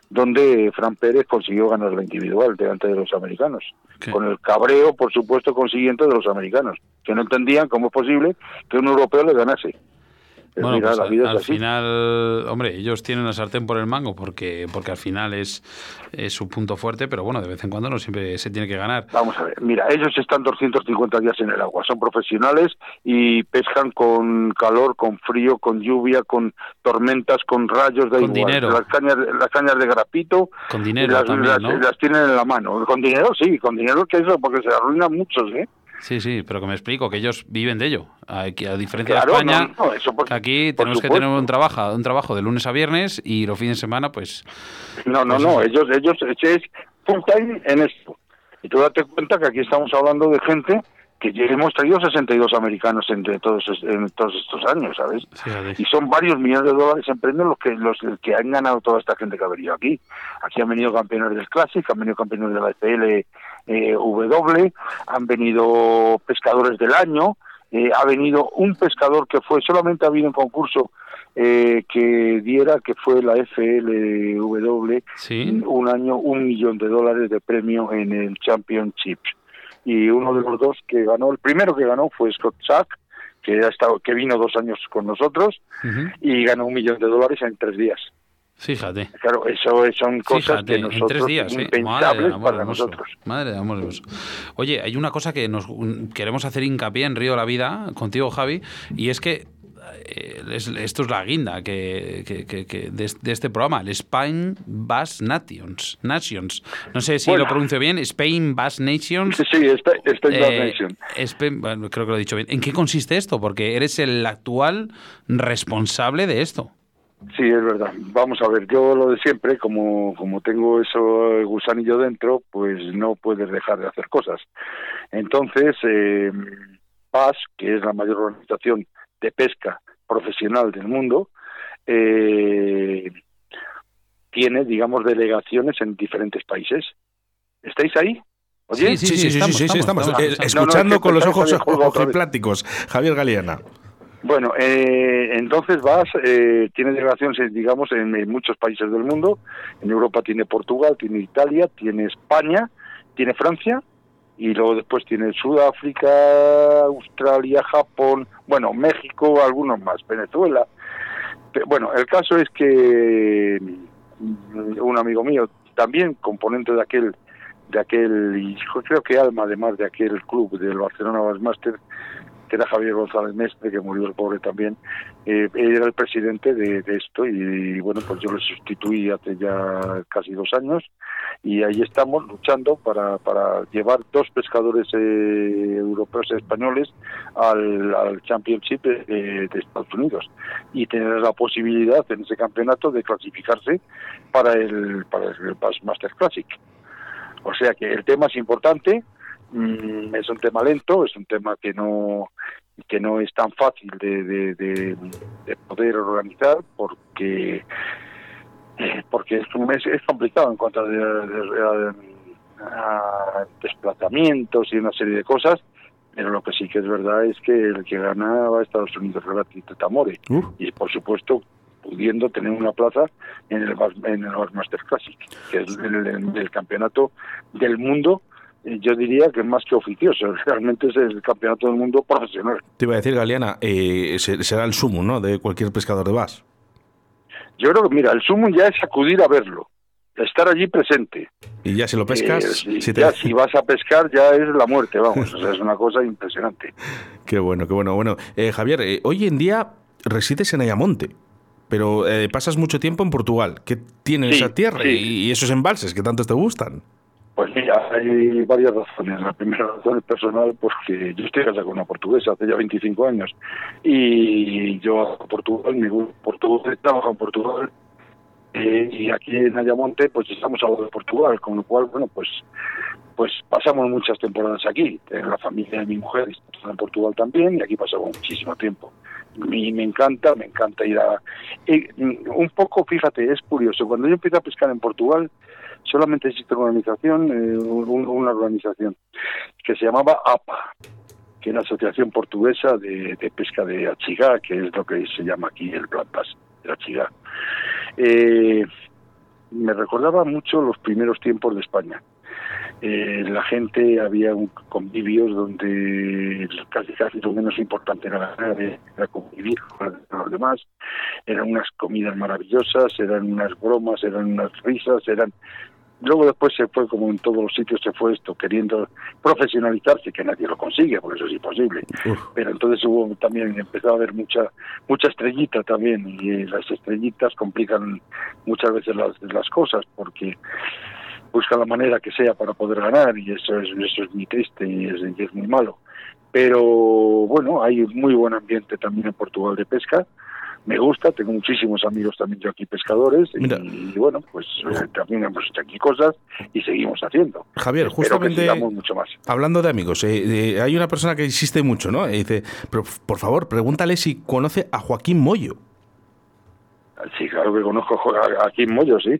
donde Fran Pérez consiguió ganar la individual delante de los americanos, ¿Qué? con el cabreo, por supuesto, consiguiente de los americanos, que no entendían cómo es posible que un europeo le ganase. Bueno, pues la al, vida final, hombre, ellos tienen la sartén por el mango porque, porque al final es, es su punto fuerte, pero bueno, de vez en cuando no siempre se tiene que ganar. Vamos a ver, mira, ellos están 250 días en el agua, son profesionales y pescan con calor, con frío, con lluvia, con tormentas, con rayos, da Con igual. dinero. Las cañas, las cañas de grapito Con dinero las, también, las- ¿no? las tienen en la mano. Con dinero sí, con dinero que eso, porque se arruinan muchos, ¿eh? Sí, sí, pero que me explico, que ellos viven de ello. Aquí, a diferencia Claro, de España, no, no, eso por- que aquí tenemos que tener un trabajo, un trabajo de lunes a viernes y los fines de semana, pues No, no, Pues no, ellos, ellos es full time en esto. Y tú date cuenta que aquí estamos hablando de gente que hemos traído 62 americanos entre todos, en todos estos años, ¿sabes? Y son varios millones de dólares en premios los que los que han ganado toda esta gente que ha venido aquí. Aquí han venido campeones del Classic, han venido campeones de la FL eh, W, han venido pescadores del año, eh, ha venido un pescador que fue, solamente ha habido un concurso eh, que diera, que fue la FLW, Sí. un año un millón de dólares de premio en el Championship. Y uno de los dos que ganó, el primero que ganó fue Scott Sack, que ha estado, que vino dos años con nosotros y ganó un millón de dólares en tres días. Fíjate. Claro, eso son cosas Fíjate, que en nosotros tres días, ¿eh? Madre impensables del amor para hermoso. nosotros. Madre del amor hermoso. Oye, hay una cosa que nos un- queremos hacer hincapié en Río de la Vida contigo, Javi, y es que eh, es- esto es la guinda que, que- que- que de, de este programa, el Spain Bass Nations. Nations. No sé si Bueno. lo pronuncio bien, Spain Bass Nations. Sí, sí, en la Eh, Nation. Spain- bueno, creo que lo he dicho bien. ¿En qué consiste esto? Porque eres el actual responsable de esto. Sí, es verdad. Vamos a ver, yo lo de siempre, como, como tengo eso gusanillo dentro, pues no puedes dejar de hacer cosas. Entonces, eh, PAS, que es la mayor organización de pesca profesional del mundo, eh, tiene, digamos, delegaciones en diferentes países. ¿Estáis ahí? ¿Oye? Sí, Sí, sí, sí, sí, sí, sí, estamos, estamos, eh, escuchando No, no, es que con los ojos ojipláticos. Javier Galeana. Bueno, eh, entonces vas, eh, tiene delegaciones, digamos, en, muchos países del mundo. En Europa tiene Portugal, tiene Italia, tiene España, tiene Francia y luego después tiene Sudáfrica, Australia, Japón, bueno, México, algunos más, Venezuela. Pe- Bueno, el caso es que mm, un amigo mío también componente de aquel de aquel y creo que alma además de aquel club del Barcelona Bassmaster era Javier González Mestre, que murió el pobre también, eh, era el presidente de, esto y, bueno, pues yo lo sustituí hace ya casi dos años y ahí estamos luchando para, para llevar dos pescadores eh, europeos y españoles al, al Championship de, Estados Unidos y tener la posibilidad en ese campeonato de clasificarse para el, para el Bassmaster Classic. O sea que el tema es importante, mm, es un tema lento, es un tema que no que no es tan fácil de, de, de, de poder organizar porque porque es, un- es, es complicado en cuanto a, de- de- a- a desplazamientos y una serie de cosas pero lo que sí que es verdad es que el que gana va a Estados Unidos Relative Tamore Uf. y por supuesto pudiendo tener una plaza en el en el Bassmaster Classic que es el, el- el campeonato del mundo yo diría que más que oficioso <laughs> realmente es el campeonato del mundo profesional Te iba a decir, Galeana, eh, se- será el sumo, ¿no? De cualquier pescador de bass. yo creo que mira el sumo ya es acudir a verlo estar allí presente Y ya si lo pescas, Eh, si te- ya si vas a pescar ya es la muerte vamos o sea es una cosa impresionante <laughs> Qué bueno, qué bueno. Bueno, eh, Javier, eh, hoy en día resides en Ayamonte, pero eh, pasas mucho tiempo en Portugal. ¿Qué tiene Sí, esa tierra sí. y, y esos embalses que tantos te gustan? Pues mira, hay varias razones. La primera razón es personal porque yo estoy casado con una portuguesa hace ya 25 años y yo a Portugal, me gusta Portugal, trabajo en Portugal eh, y aquí en Ayamonte pues estamos al lado de Portugal, con lo cual, bueno, pues pues pasamos muchas temporadas aquí. La familia de mi mujer está en Portugal también y aquí pasamos muchísimo tiempo. Y me encanta, me encanta ir a... y, mm, un poco, fíjate, es curioso, cuando yo empecé a pescar en Portugal, solamente existe una organización, eh, un- una organización que se llamaba APA, que es la Asociación Portuguesa de, Pesca de Achigá, que es lo que se llama aquí el Bass de Achigá. Eh, me recordaba mucho los primeros tiempos de España. Eh, la gente había un convivios donde casi casi lo menos importante era era convivir con los demás, eran unas comidas maravillosas, eran unas bromas, eran unas risas, eran luego después se fue como en todos los sitios se fue esto queriendo profesionalizarse que nadie lo consigue porque eso es imposible Uf. pero entonces hubo también empezó a haber mucha mucha estrellita también y eh, las estrellitas complican muchas veces las, las cosas porque buscan la manera que sea para poder ganar y eso es eso es muy triste y es, y es muy malo pero bueno hay muy buen ambiente también en Portugal de pesca me gusta, tengo muchísimos amigos también yo aquí pescadores y, bueno, pues eh, también hemos hecho aquí cosas y seguimos haciendo. Javier, Espero justamente sigamos mucho más. hablando de amigos, eh, eh, hay una persona que insiste mucho, ¿no? Y dice, pero por favor, pregúntale si conoce a Joaquín Moyo. Sí, claro que conozco a- aquí en Moyo, sí.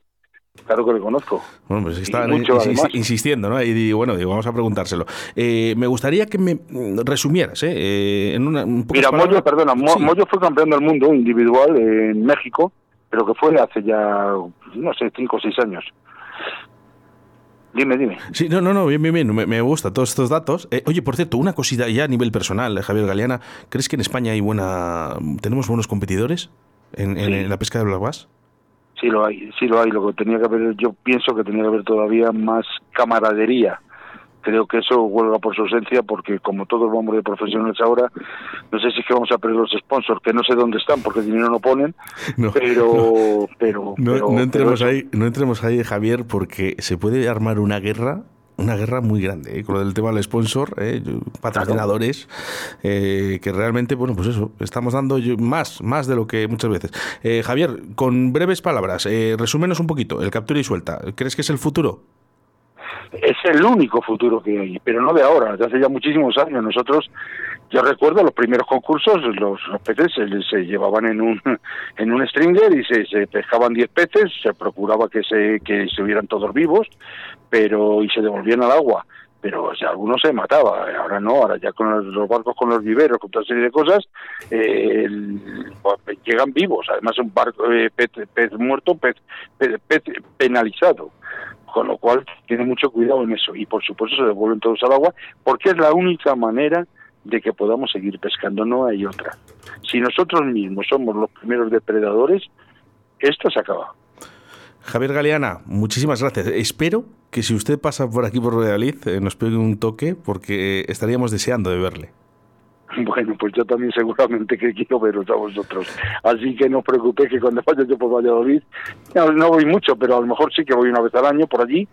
Claro que le conozco. Bueno, pues Y está mucho, insi- además. insistiendo, ¿no? Y digo, bueno, digo, vamos a preguntárselo. Eh, me gustaría que me mm, resumieras, ¿eh? Eh, en una, un Mira. Moyo, perdona, Sí. Moyo fue campeón del mundo individual en México, pero que fue hace ya, no sé, cinco o seis años. Dime, dime. Sí, no, no, no, bien, bien, bien, me, me gusta todos estos datos. Eh, oye, por cierto, una cosita ya a nivel personal, eh, Javier Galeana, ¿crees que en España hay buena, tenemos buenos competidores en, en- Sí. en la pesca de black bass? Sí lo hay, sí lo hay. Lo que tenía que haber, yo pienso que tenía que haber todavía más camaradería. Creo que eso huelga por su ausencia porque como todos vamos de profesionales ahora, no sé si es que vamos a perder los sponsors, que no sé dónde están porque dinero no ponen, <laughs> No, pero, pero, No, pero- no entremos pero ahí, no entremos ahí, Javier, porque se puede armar una guerra, una guerra muy grande, ¿eh? con lo del tema del sponsor, ¿eh? patrocinadores, eh, que realmente, bueno, pues eso, estamos dando más, más de lo que muchas veces. Eh, Javier, con breves palabras, eh, resúmenos un poquito, el captura y suelta, ¿crees que es el futuro? Es el único futuro que hay, pero no de ahora, desde hace ya muchísimos años. Nosotros, yo recuerdo los primeros concursos, los, los peces se, llevaban en un <laughs> en un stringer y se, se pescaban 10 peces, se procuraba que se que se hubieran todos vivos, pero y se devolvían al agua. Pero algunos se mataba, ahora no, ahora ya con los, barcos, con los viveros, con toda serie de cosas, eh, pues, llegan vivos. Además, un barco, eh, pez, pez muerto, pez- pez penalizado con lo cual tiene mucho cuidado en eso y por supuesto se devuelven todos al agua porque es la única manera de que podamos seguir pescando, no hay otra. Si nosotros mismos somos los primeros depredadores, esto se acaba. Javier Galeana, muchísimas gracias. Espero que si usted pasa por aquí por Valladolid eh, nos pegue un toque porque estaríamos deseando de verle. <laughs> Bueno, pues yo también seguramente que quiero veros a vosotros. Así que no os preocupéis que cuando vaya yo por Valladolid, no, no voy mucho, pero a lo mejor sí que voy una vez al año por allí,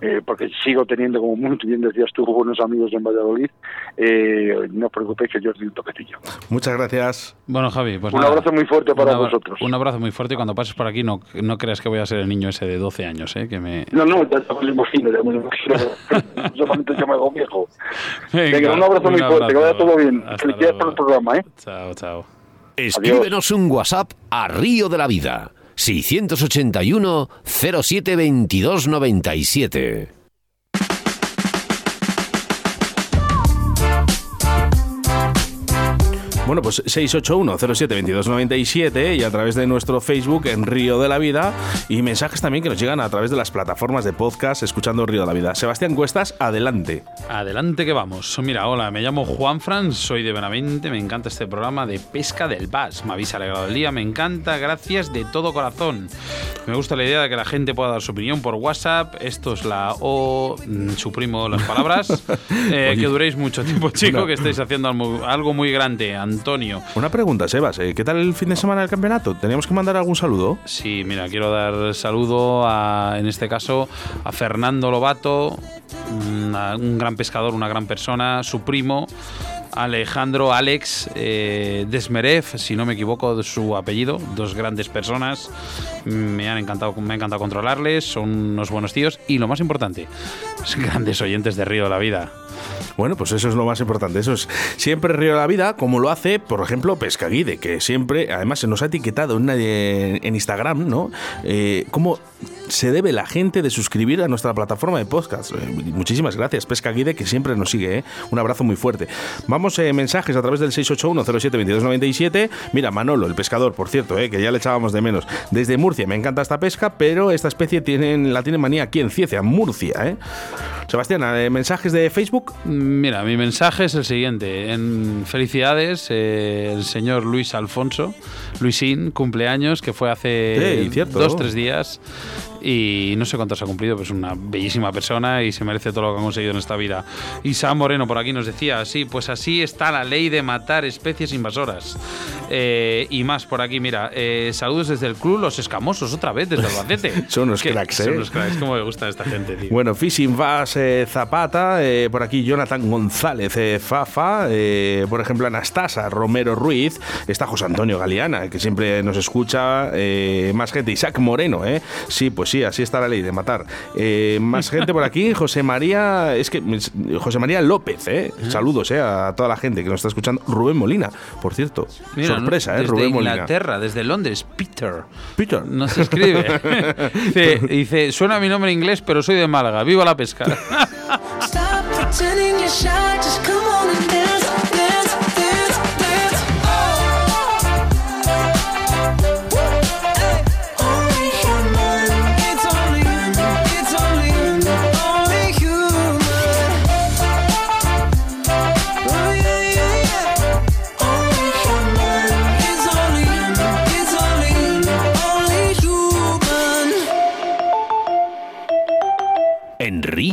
eh, porque sigo teniendo, como muy bien decías tú, buenos amigos en Valladolid. Eh, no os preocupéis que yo os doy un toquetillo. Muchas gracias. Bueno, Javi, pues Un nada. abrazo muy fuerte para abra- vosotros. Un abrazo muy fuerte y cuando pases por aquí no, no creas que voy a ser el niño ese de 12 años, ¿eh? Que me... No, no, ya me lo imagino, ya me lo imagino. <laughs> Solamente yo me hago viejo. Venga, un abrazo muy fuerte, que vaya todo bien. Hasta Felicidades por el programa, ¿eh? Chao, chao. Escríbenos un WhatsApp a Río de la Vida. 681 07 22 97. Bueno, pues 681-07-2297 y a través de nuestro Facebook en Río de la Vida y mensajes también que nos llegan a través de las plataformas de podcast escuchando Río de la Vida. Sebastián Cuestas, adelante. Adelante que vamos. Mira, hola, me llamo Juan Fran, soy de Benavente, me encanta este programa de pesca del Bas. Me habéis alegrado el día, me encanta, gracias de todo corazón. Me gusta la idea de que la gente pueda dar su opinión por WhatsApp. Esto es la O, mm, suprimo las palabras. <laughs> Eh, que duréis mucho tiempo, chico, que estáis haciendo algo, muy grande. Antonio. Una pregunta, Sebas, ¿eh? ¿qué tal el fin de semana del campeonato? ¿Teníamos que mandar algún saludo? Sí, mira, quiero dar saludo a, en este caso, a Fernando Lobato, una- un gran pescador, una gran persona, su primo, Alejandro Alex eh, Desmerev, si no me equivoco de su apellido, dos grandes personas. Me han encantado, me ha encantado controlarles, son unos buenos tíos y lo más importante, <laughs> grandes oyentes de Río de la Vida. Bueno, pues eso es lo más importante. Eso es siempre Río de la Vida, como lo hace, por ejemplo, Pescaguide, que siempre, además, se nos ha etiquetado en, en Instagram, ¿no? Eh, ¿Cómo se debe la gente de suscribir a nuestra plataforma de podcast? Eh, muchísimas gracias, Pescaguide, que siempre nos sigue, ¿eh? Un abrazo muy fuerte. Vamos, eh, mensajes a través del 681-07-2297. Mira, Manolo, el pescador, por cierto, ¿eh? que ya le echábamos de menos. Desde Murcia, me encanta esta pesca, pero esta especie tienen, la tiene manía aquí en Cieza, Murcia, ¿eh? Sebastián, eh, mensajes de Facebook. Mira, mi mensaje es el siguiente. En felicidades, eh, el señor Luis Alfonso, Luisín, cumpleaños, que fue hace Sí, dos, tres días. Y no sé cuántos ha cumplido, pero es una bellísima persona y se merece todo lo que ha conseguido en esta vida. Y Sam Moreno por aquí nos decía, sí, pues así está la ley de matar especies invasoras. Eh, y más por aquí, mira, eh, saludos desde el club Los Escamosos, otra vez, desde Albacete. <laughs> Son unos cracks, Son ¿eh? unos cracks, cómo me gusta esta gente, tío. Bueno, Fishing Vas eh, Zapata, eh, por aquí Jonathan González eh, Fafa, por ejemplo Anastasa Romero Ruiz, está José Antonio Galeana, que siempre nos escucha, más gente, Isaac Moreno, ¿eh? Sí, pues sí, así está la ley de matar. Eh, más <laughs> gente por aquí, José María, es que José María López, ¿eh? Saludos eh, a toda la gente que nos está escuchando. Rubén Molina, por cierto, Mira, sorpresa, ¿eh? desde Rubén Molina. Inglaterra, desde Londres, Peter. Peter. No se escribe. <laughs> dice, dice, suena mi nombre en inglés, pero soy de Málaga. ¡Viva la pesca! <laughs>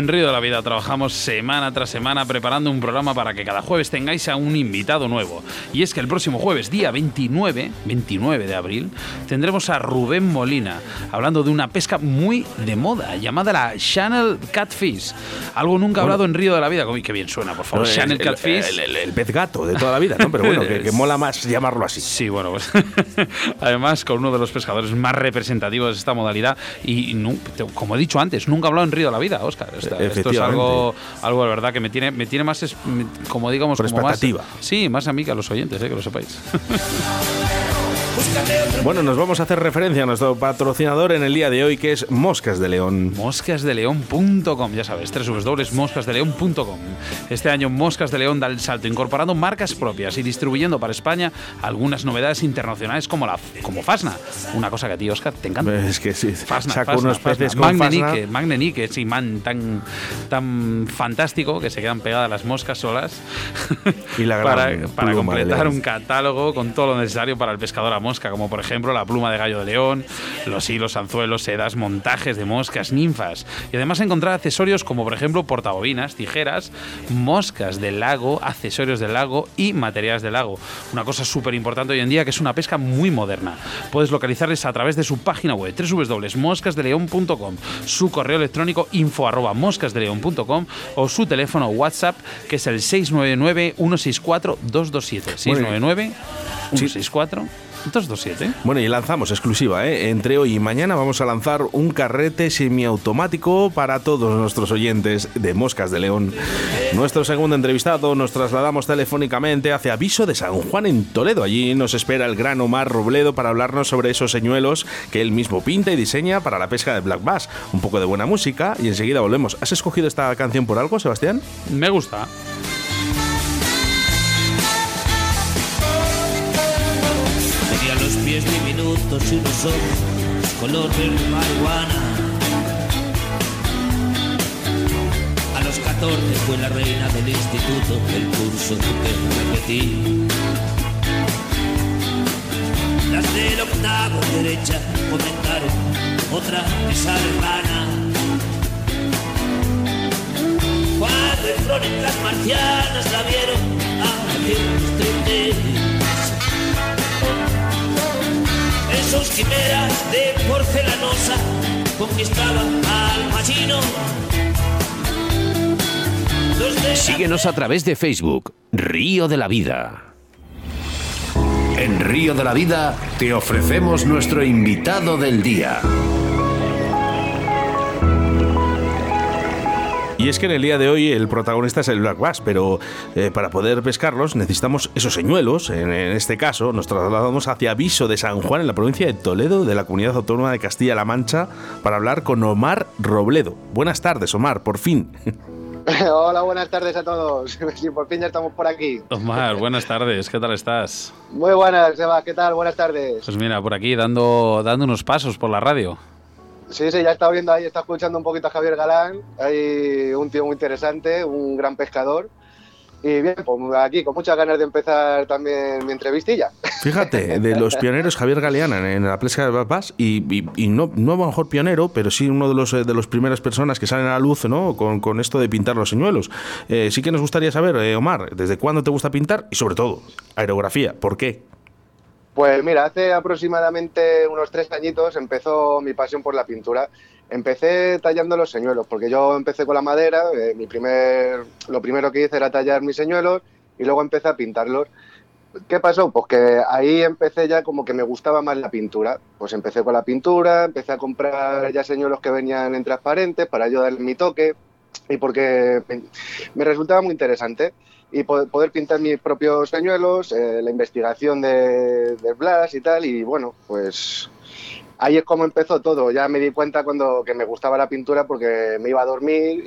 En Río de la Vida trabajamos semana tras semana preparando un programa para que cada jueves tengáis a un invitado nuevo. Y es que el próximo jueves, día 29, 29 de abril, tendremos a Rubén Molina hablando de una pesca muy de moda llamada la Channel Catfish. Algo nunca hablado en Río de la Vida. Uy, qué bien suena, por favor. No, Channel el, Catfish. el- el- el pez gato de toda la vida, ¿no? Pero bueno, que, que <laughs> mola más llamarlo así. Sí, bueno, pues <laughs> además con uno de los pescadores más representativos de esta modalidad y te- como he dicho antes, nunca hablado en Río de la Vida, Oscar. Esto, esto es algo, algo de verdad que me tiene, me tiene más, como digamos, Por como más, expectativa. sí, más a mí que a los oyentes, eh, que lo sepáis. <laughs> Bueno, nos vamos a hacer referencia a nuestro patrocinador en el día de hoy, que es Moscas de León. Moscasdeleón.com, ya sabes, www.moscasdeleón.com. Este año Moscas de León da el salto incorporando marcas propias y distribuyendo para España algunas novedades internacionales como la como Fasna, una cosa que a ti, Oscar, te encanta. Es que sí, Fasna, saco Fasna, unos peces Fasna. con Magne Fasna. Ese imán tan, tan fantástico que se quedan pegadas las moscas solas Y la <laughs> gran para, para completar un catálogo con todo lo necesario para el pescador mosca, como por ejemplo la pluma de gallo de león, los hilos, anzuelos, sedas, montajes de moscas, ninfas. Y además encontrar accesorios como por ejemplo portabobinas, tijeras, moscas del lago, accesorios del lago y materiales del lago. Una cosa súper importante hoy en día que es una pesca muy moderna. Puedes localizarles a través de su página web www.moscasdeleon.com, su correo electrónico info arroba moscasdeleon.com o su teléfono WhatsApp que es el 699 164 227 699 164 227 Bueno, y lanzamos exclusiva, ¿eh? Entre hoy y mañana vamos a lanzar un carrete semiautomático para todos nuestros oyentes de Moscas de León. Nuestro segundo entrevistado nos trasladamos telefónicamente hacia Aviso de San Juan en Toledo. Allí nos espera el gran Omar Robledo para hablarnos sobre esos señuelos que él mismo pinta y diseña para la pesca de Black Bass. Un poco de buena música y enseguida volvemos. ¿Has escogido esta canción por algo, Sebastián? Me gusta. Y unos ojos color verde marihuana. A los 14 fue la reina del instituto, el curso que repetí. Las del octavo derecha comentaron otra esa hermana. Cuando entró en las marcianas la vieron haciendo striptease. Esos quimeras de porcelanosa conquistaban al machino. Síguenos a través de Facebook, Río de la Vida. En Río de la Vida te ofrecemos nuestro invitado del día. Y es que en el día de hoy el protagonista es el Black Bass, pero eh, para poder pescarlos necesitamos esos señuelos. En, en este caso nos trasladamos hacia Aviso de San Juan, en la provincia de Toledo, de la comunidad autónoma de Castilla-La Mancha, para hablar con Omar Robledo. Buenas tardes, Omar, por fin. <laughs> Hola, buenas tardes a todos. <laughs> Sí, por fin ya estamos por aquí. Omar, buenas tardes, ¿qué tal estás? Muy buenas, Seba, ¿qué tal? Buenas tardes. Pues mira, por aquí dando, dando unos pasos por la radio. Sí, sí, ya estado viendo ahí, está escuchando un poquito a Javier Galán. Hay un tío muy interesante, un gran pescador. Y bien, pues aquí con muchas ganas de empezar también mi entrevistilla. Fíjate, de los <laughs> pioneros Javier Galeana en, la pesca de Bass y, y- y no, no a lo mejor pionero, pero sí uno de los eh, de las primeras personas que salen a la luz ¿no? con, con esto de pintar los señuelos. Eh, sí que nos gustaría saber, eh, Omar, ¿desde cuándo te gusta pintar? Y sobre todo, aerografía, ¿por qué? Pues mira, hace aproximadamente unos tres añitos empezó mi pasión por la pintura. Empecé tallando los señuelos, porque yo empecé con la madera, eh, mi primer, lo primero que hice era tallar mis señuelos y luego empecé a pintarlos. ¿Qué pasó? Pues que ahí empecé ya como que me gustaba más la pintura. Pues empecé con la pintura, empecé a comprar ya señuelos que venían en transparentes para yo darle mi toque y porque me- me resultaba muy interesante y po- poder pintar mis propios señuelos, eh, la investigación de, de Blas y tal, y bueno, pues ahí es como empezó todo. Ya me di cuenta cuando que me gustaba la pintura porque me iba a dormir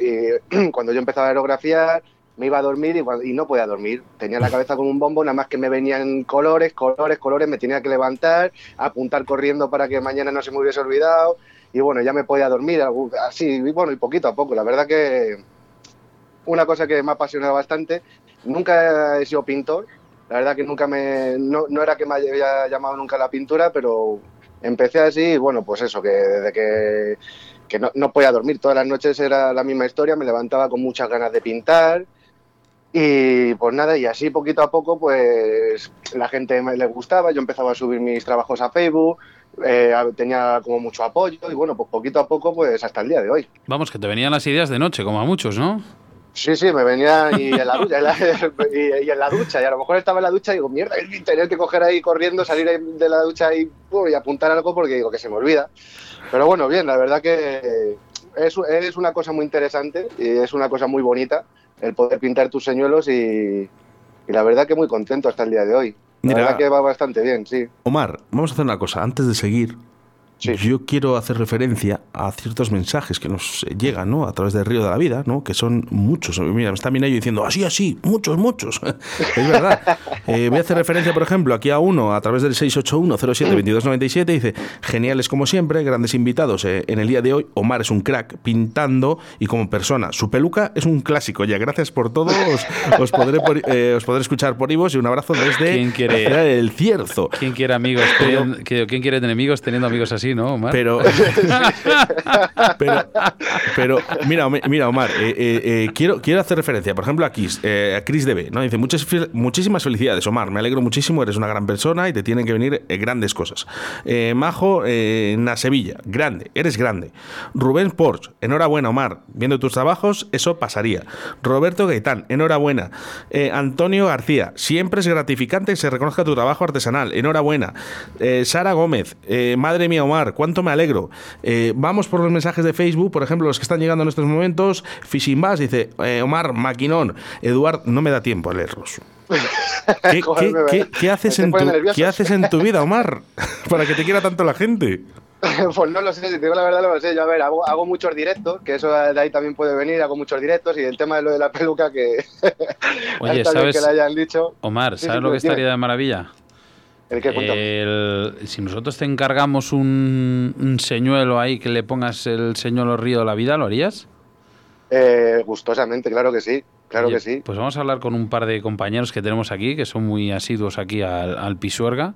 y <clears throat> cuando yo empezaba a aerografiar me iba a dormir y, no podía dormir. Tenía la cabeza como un bombo, nada más que me venían colores, colores, colores, me tenía que levantar, apuntar corriendo para que mañana no se me hubiese olvidado y bueno, ya me podía dormir, así, y bueno, y poquito a poco. La verdad que una cosa que me ha apasionado bastante. Nunca he sido pintor, la verdad que nunca me. No, no era que me haya llamado nunca la pintura, pero empecé así y bueno, pues eso, que desde que, que no, podía dormir, todas las noches era la misma historia, me levantaba con muchas ganas de pintar. Y pues nada, y así poquito a poco, pues la gente me le gustaba, yo empezaba a subir mis trabajos a Facebook, eh, tenía como mucho apoyo, y bueno, pues poquito a poco, pues hasta el día de hoy. Vamos, que te venían las ideas de noche, como a muchos, ¿no? Sí, sí, me venía y en la ducha, y, en la- <laughs> y- y en la ducha, y a lo mejor estaba en la ducha y digo, mierda, tener que coger ahí corriendo, salir de la ducha y, uh, y apuntar algo porque digo que se me olvida. Pero bueno, bien, la verdad que es, es una cosa muy interesante y es una cosa muy bonita el poder pintar tus señuelos y, y la verdad que muy contento hasta el día de hoy. La Mira. verdad que va bastante bien, sí. Omar, vamos a hacer una cosa. Antes de seguir, yo quiero hacer referencia a ciertos mensajes que nos llegan ¿no? a través del río de la vida, ¿no? que son muchos. Mira, me está Minayo diciendo, así, así, muchos, muchos. <laughs> es verdad. Eh, voy a hacer referencia, por ejemplo, aquí a uno a través del 681-07-2297. Dice, geniales como siempre, grandes invitados. eh, en el día de hoy, Omar es un crack pintando y como persona. Su peluca es un clásico. Ya, gracias por todo. Os, os podré, por- eh, os podré escuchar por Ivos y un abrazo desde ¿Quién quiere- del Cierzo. ¿Quién quiere amigos? ¿Quién quiere enemigos teniendo amigos así, no, Omar? Pero, <laughs> pero, pero mira, mira Omar, eh, eh, eh, quiero, quiero hacer referencia, por ejemplo, a Chris, a Chris DB, ¿no? Dice, muchas, muchísimas felicidades, Omar, me alegro muchísimo, eres una gran persona y te tienen que venir grandes cosas. Majo Nasevilla, grande, eres grande. Rubén Porsche, enhorabuena, Omar, viendo tus trabajos, eso pasaría. Roberto Gaitán, enhorabuena. Antonio García, siempre es gratificante que se reconozca tu trabajo artesanal, enhorabuena. Sara Gómez, madre mía, Omar, cuánto me alegro. Eh, vamos por los mensajes de Facebook, por ejemplo, los que están llegando en estos momentos. Fishing Bass dice, eh, Omar, maquinón. Eduard, no me da tiempo a leerlos. <laughs> ¿Qué, Joder, qué- me- qué- qué haces en tu, nervioso. ¿Qué haces en tu vida, Omar? <laughs> Para que te quiera tanto la gente. <laughs> pues no lo sé, si te digo la verdad no lo sé. Yo, a ver, hago, hago muchos directos, que eso de ahí también puede venir, hago muchos directos y el tema de lo de la peluca que... Oye, ¿sabes? que le hayan dicho. Omar, ¿sabes sí, lo que estaría de maravilla? ¿El qué? Cuéntame. El- si nosotros te encargamos un, un señuelo ahí que le pongas el señuelo río de la vida, ¿lo harías? Eh, gustosamente, claro que sí, claro Oye, que sí. Pues vamos a hablar con un par de compañeros que tenemos aquí, que son muy asiduos aquí al, al Pisuerga.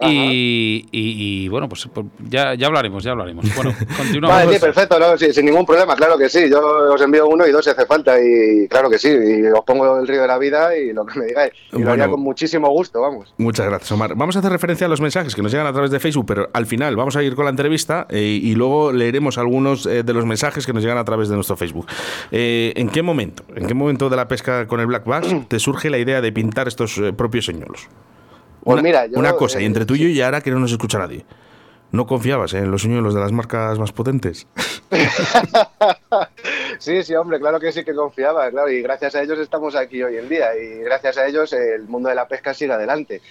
Y, y- y, bueno, pues pues ya, ya hablaremos, ya hablaremos. Bueno, <laughs> continuamos. Vale, sí, perfecto, no, sí, sin ningún problema, claro que sí. Yo os envío uno y dos si hace falta y claro que sí. Y os pongo el río de la vida y lo que me digáis. Y lo haría con muchísimo gusto, vamos. Muchas gracias, Omar. Vamos a hacer referencia a los mensajes que nos llegan a través de Facebook, pero al final vamos a ir con la entrevista eh, y luego leeremos algunos eh, de los mensajes que nos llegan a través de nuestro Facebook. Eh, ¿En qué momento, en qué momento de la pesca con el Black Bass <clears throat> te surge la idea de pintar estos propios señuelos? Pues una, mira, yo, una cosa, y eh, entre tú y yo y ahora que no nos escucha nadie. ¿No confiabas en los señuelos de las marcas más potentes? <laughs> Sí, sí, hombre, claro que sí que confiaba, claro, y gracias a ellos estamos aquí hoy en día y gracias a ellos el mundo de la pesca sigue adelante.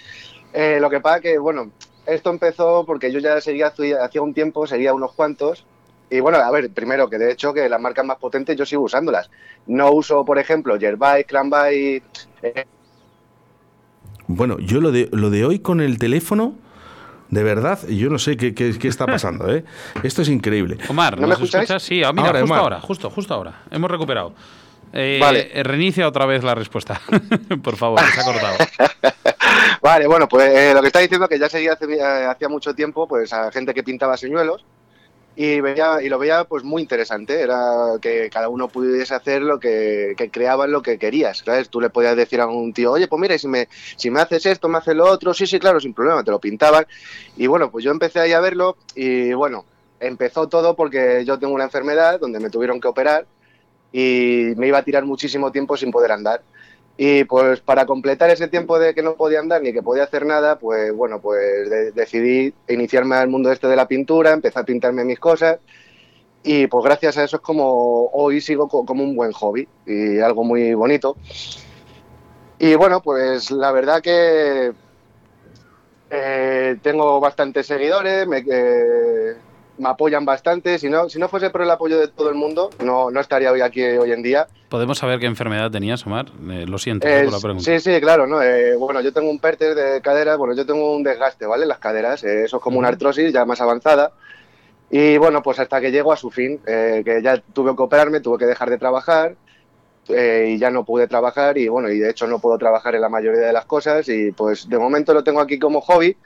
Eh, lo que pasa que, bueno, esto empezó porque yo ya seguía hacía un tiempo, seguía unos cuantos y bueno, a ver, primero que de hecho que las marcas más potentes yo sigo usándolas. No uso, por ejemplo, Yerbay, Clanbay, eh, Bueno, yo lo de, lo de hoy con el teléfono, de verdad, yo no sé qué, qué- qué está pasando, ¿eh? <laughs> Esto es increíble. Omar, ¿No me ¿nos escuchas? Sí, ah, mira, Ahora, justo Omar. ahora, justo, justo ahora. Hemos recuperado. Eh, Vale. Reinicia otra vez la respuesta. <laughs> Por favor, que se ha cortado. <laughs> Vale, bueno, pues eh, lo que está diciendo que ya seguía hace, eh, hacía mucho tiempo pues a gente que pintaba señuelos y veía y lo veía pues muy interesante, era que cada uno pudiese hacer lo que, que creaban lo que querías, ¿sabes? Tú le podías decir a un tío, "Oye, pues mira, si me si me haces esto, me haces lo otro." Sí, sí, claro, sin problema, te lo pintaban. Y bueno, pues yo empecé ahí a verlo y bueno, empezó todo porque yo tengo una enfermedad donde me tuvieron que operar y me iba a tirar muchísimo tiempo sin poder andar. Y pues para completar ese tiempo de que no podía andar ni que podía hacer nada, pues bueno, pues de- decidí iniciarme al mundo este de la pintura, empecé a pintarme mis cosas y pues gracias a eso es como hoy sigo co- como un buen hobby y algo muy bonito. Y bueno, pues la verdad que eh, tengo bastantes seguidores, me, eh, me apoyan bastante. Si no, si no fuese por el apoyo de todo el mundo, no, no estaría hoy aquí hoy en día. ¿Podemos saber qué enfermedad tenías, Omar? Eh, lo siento eh, por la pregunta. sí, sí, claro, ¿no? Eh, bueno, yo tengo un pérter de cadera, bueno, yo tengo un desgaste, ¿vale? Las caderas, eh, eso es como una artrosis ya más avanzada. Y bueno, pues hasta que llego a su fin, eh, que ya tuve que operarme, tuve que dejar de trabajar eh, y ya no pude trabajar y bueno, y de hecho no puedo trabajar en la mayoría de las cosas y pues de momento lo tengo aquí como hobby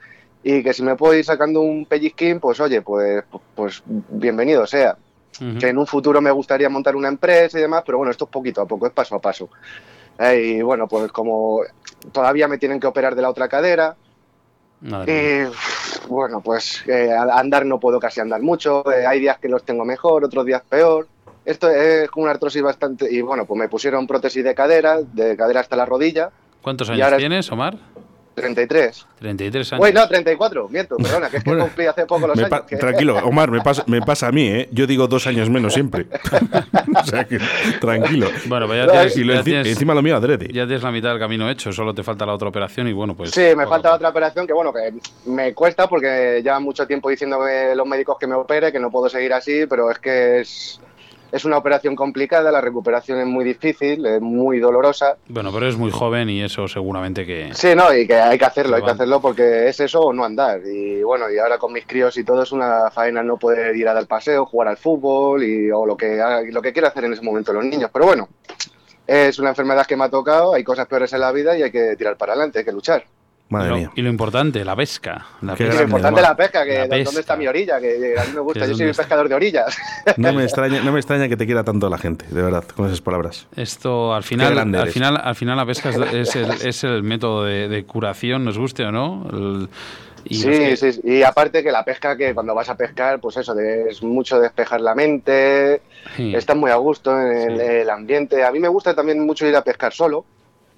y que si me puedo ir sacando un pellizquín, pues oye, pues, pues bienvenido sea. Ujú. Que en un futuro me gustaría montar una empresa y demás, pero bueno, esto es poquito a poco, es paso a paso. Eh, y bueno, pues como todavía me tienen que operar de la otra cadera, eh, bueno, pues eh, andar no puedo casi andar mucho, eh, hay días que los tengo mejor, otros días peor. Esto es una artrosis bastante... Y bueno, pues me pusieron prótesis de cadera, de cadera hasta la rodilla. ¿Cuántos años ahora- tienes, Omar? 33. 33 años. Bueno, no, 34, miento, perdona, que es que Bueno, cumplí hace poco los años. que- Tranquilo, Omar, me pasa, me pasa a mí, ¿eh? Yo digo dos años menos siempre. <laughs> o sea que, tranquilo. Bueno, pues ya No, tienes, Y lo ya enci- tienes- encima lo mío adrede. ya tienes la mitad del camino hecho, solo te falta la otra operación y bueno, pues... Sí, me falta poco. otra operación que, bueno, que me cuesta porque llevan mucho tiempo diciéndome los médicos que me opere, que no puedo seguir así, pero es que es, es una operación complicada, la recuperación es muy difícil, es muy dolorosa. Bueno, pero es muy joven y eso seguramente que... Sí, no, y que hay que hacerlo, hay que hacerlo porque es eso o no andar. Y bueno, y ahora con mis críos y todo es una faena no poder ir a dar paseo, jugar al fútbol y, o lo que, haga- lo que quiera hacer en ese momento los niños. Pero bueno, es una enfermedad que me ha tocado, hay cosas peores en la vida y hay que tirar para adelante, hay que luchar. Y, Madre lo, mía. y lo importante, la pesca. La Y pesca. lo importante es la pesca, que La ¿dónde está mi orilla? Que a mí me gusta, yo soy está. pescador de orillas. <laughs> No me, extraña, no me extraña que te quiera tanto la gente, de verdad, con esas palabras. Esto al final, al eres. final, al final la pesca es, <laughs> es el, es el método de, de curación, nos guste o no. El- y sí, que- sí. Y aparte que la pesca, que cuando vas a pescar, pues eso, es mucho despejar la mente, sí, estás muy a gusto en el, Sí. el ambiente. A mí me gusta también mucho ir a pescar solo.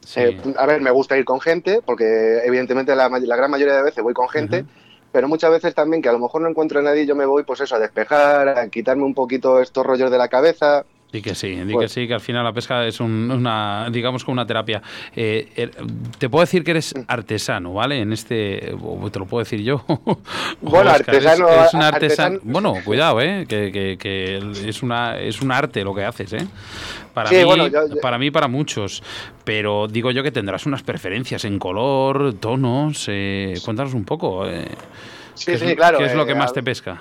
Sí. Eh, a ver, me gusta ir con gente, porque evidentemente la, la gran mayoría de veces voy con gente, pero muchas veces también que a lo mejor no encuentro a nadie y yo me voy, pues eso, a despejar, a quitarme un poquito estos rollos de la cabeza. Di que sí, di que Pues- sí, que al final la pesca es un- una, digamos, como una terapia. Eh, er- te puedo decir que eres artesano, ¿vale? En este, o te lo puedo decir yo. <laughs> Bueno, Oscar, artesano, artesano. artesano- Bueno, cuidado, ¿eh? Que, que- que es, una, es un arte lo que haces, ¿eh? Para, Sí, mí, bueno, yo- yo- para mí, para muchos. Pero digo yo que tendrás unas preferencias en color, tonos. Eh, cuéntanos un poco. eh, Sí, ¿qué sí, es, claro. ¿Qué es lo eh, que más te pesca?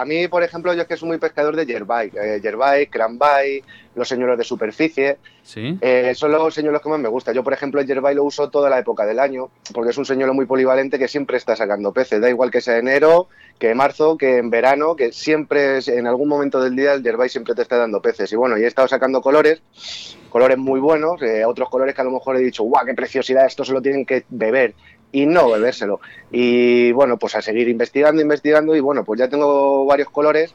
A mí, por ejemplo, yo es que soy muy pescador de yerbay. Eh, yerbay, cranbay, los señuelos de superficie. ¿Sí? Eh, son los señuelos que más me gusta. Yo, por ejemplo, el yerbay lo uso toda la época del año, porque es un señuelo muy polivalente que siempre está sacando peces. Da igual que sea enero, que marzo, que en verano, que siempre, es- en algún momento del día, el yerbay siempre te está dando peces. Y bueno, y he estado sacando colores, colores muy buenos, eh, otros colores que a lo mejor he dicho, ¡guau, qué preciosidad! Esto se lo tienen que beber. Y no bebérselo. Y bueno, pues a seguir investigando, investigando. Y bueno, pues ya tengo varios colores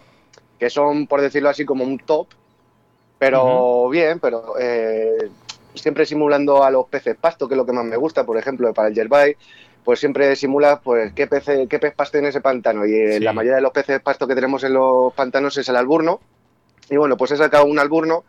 que son, por decirlo así, como un top, pero bien, pero eh, siempre simulando a los peces pasto, que es lo que más me gusta, por ejemplo, para el yerbay, pues siempre simula pues qué pez, qué pez pasto en ese pantano. Y eh, Sí. la mayoría de los peces pasto que tenemos en los pantanos es el alburno. Y bueno, pues he sacado un alburno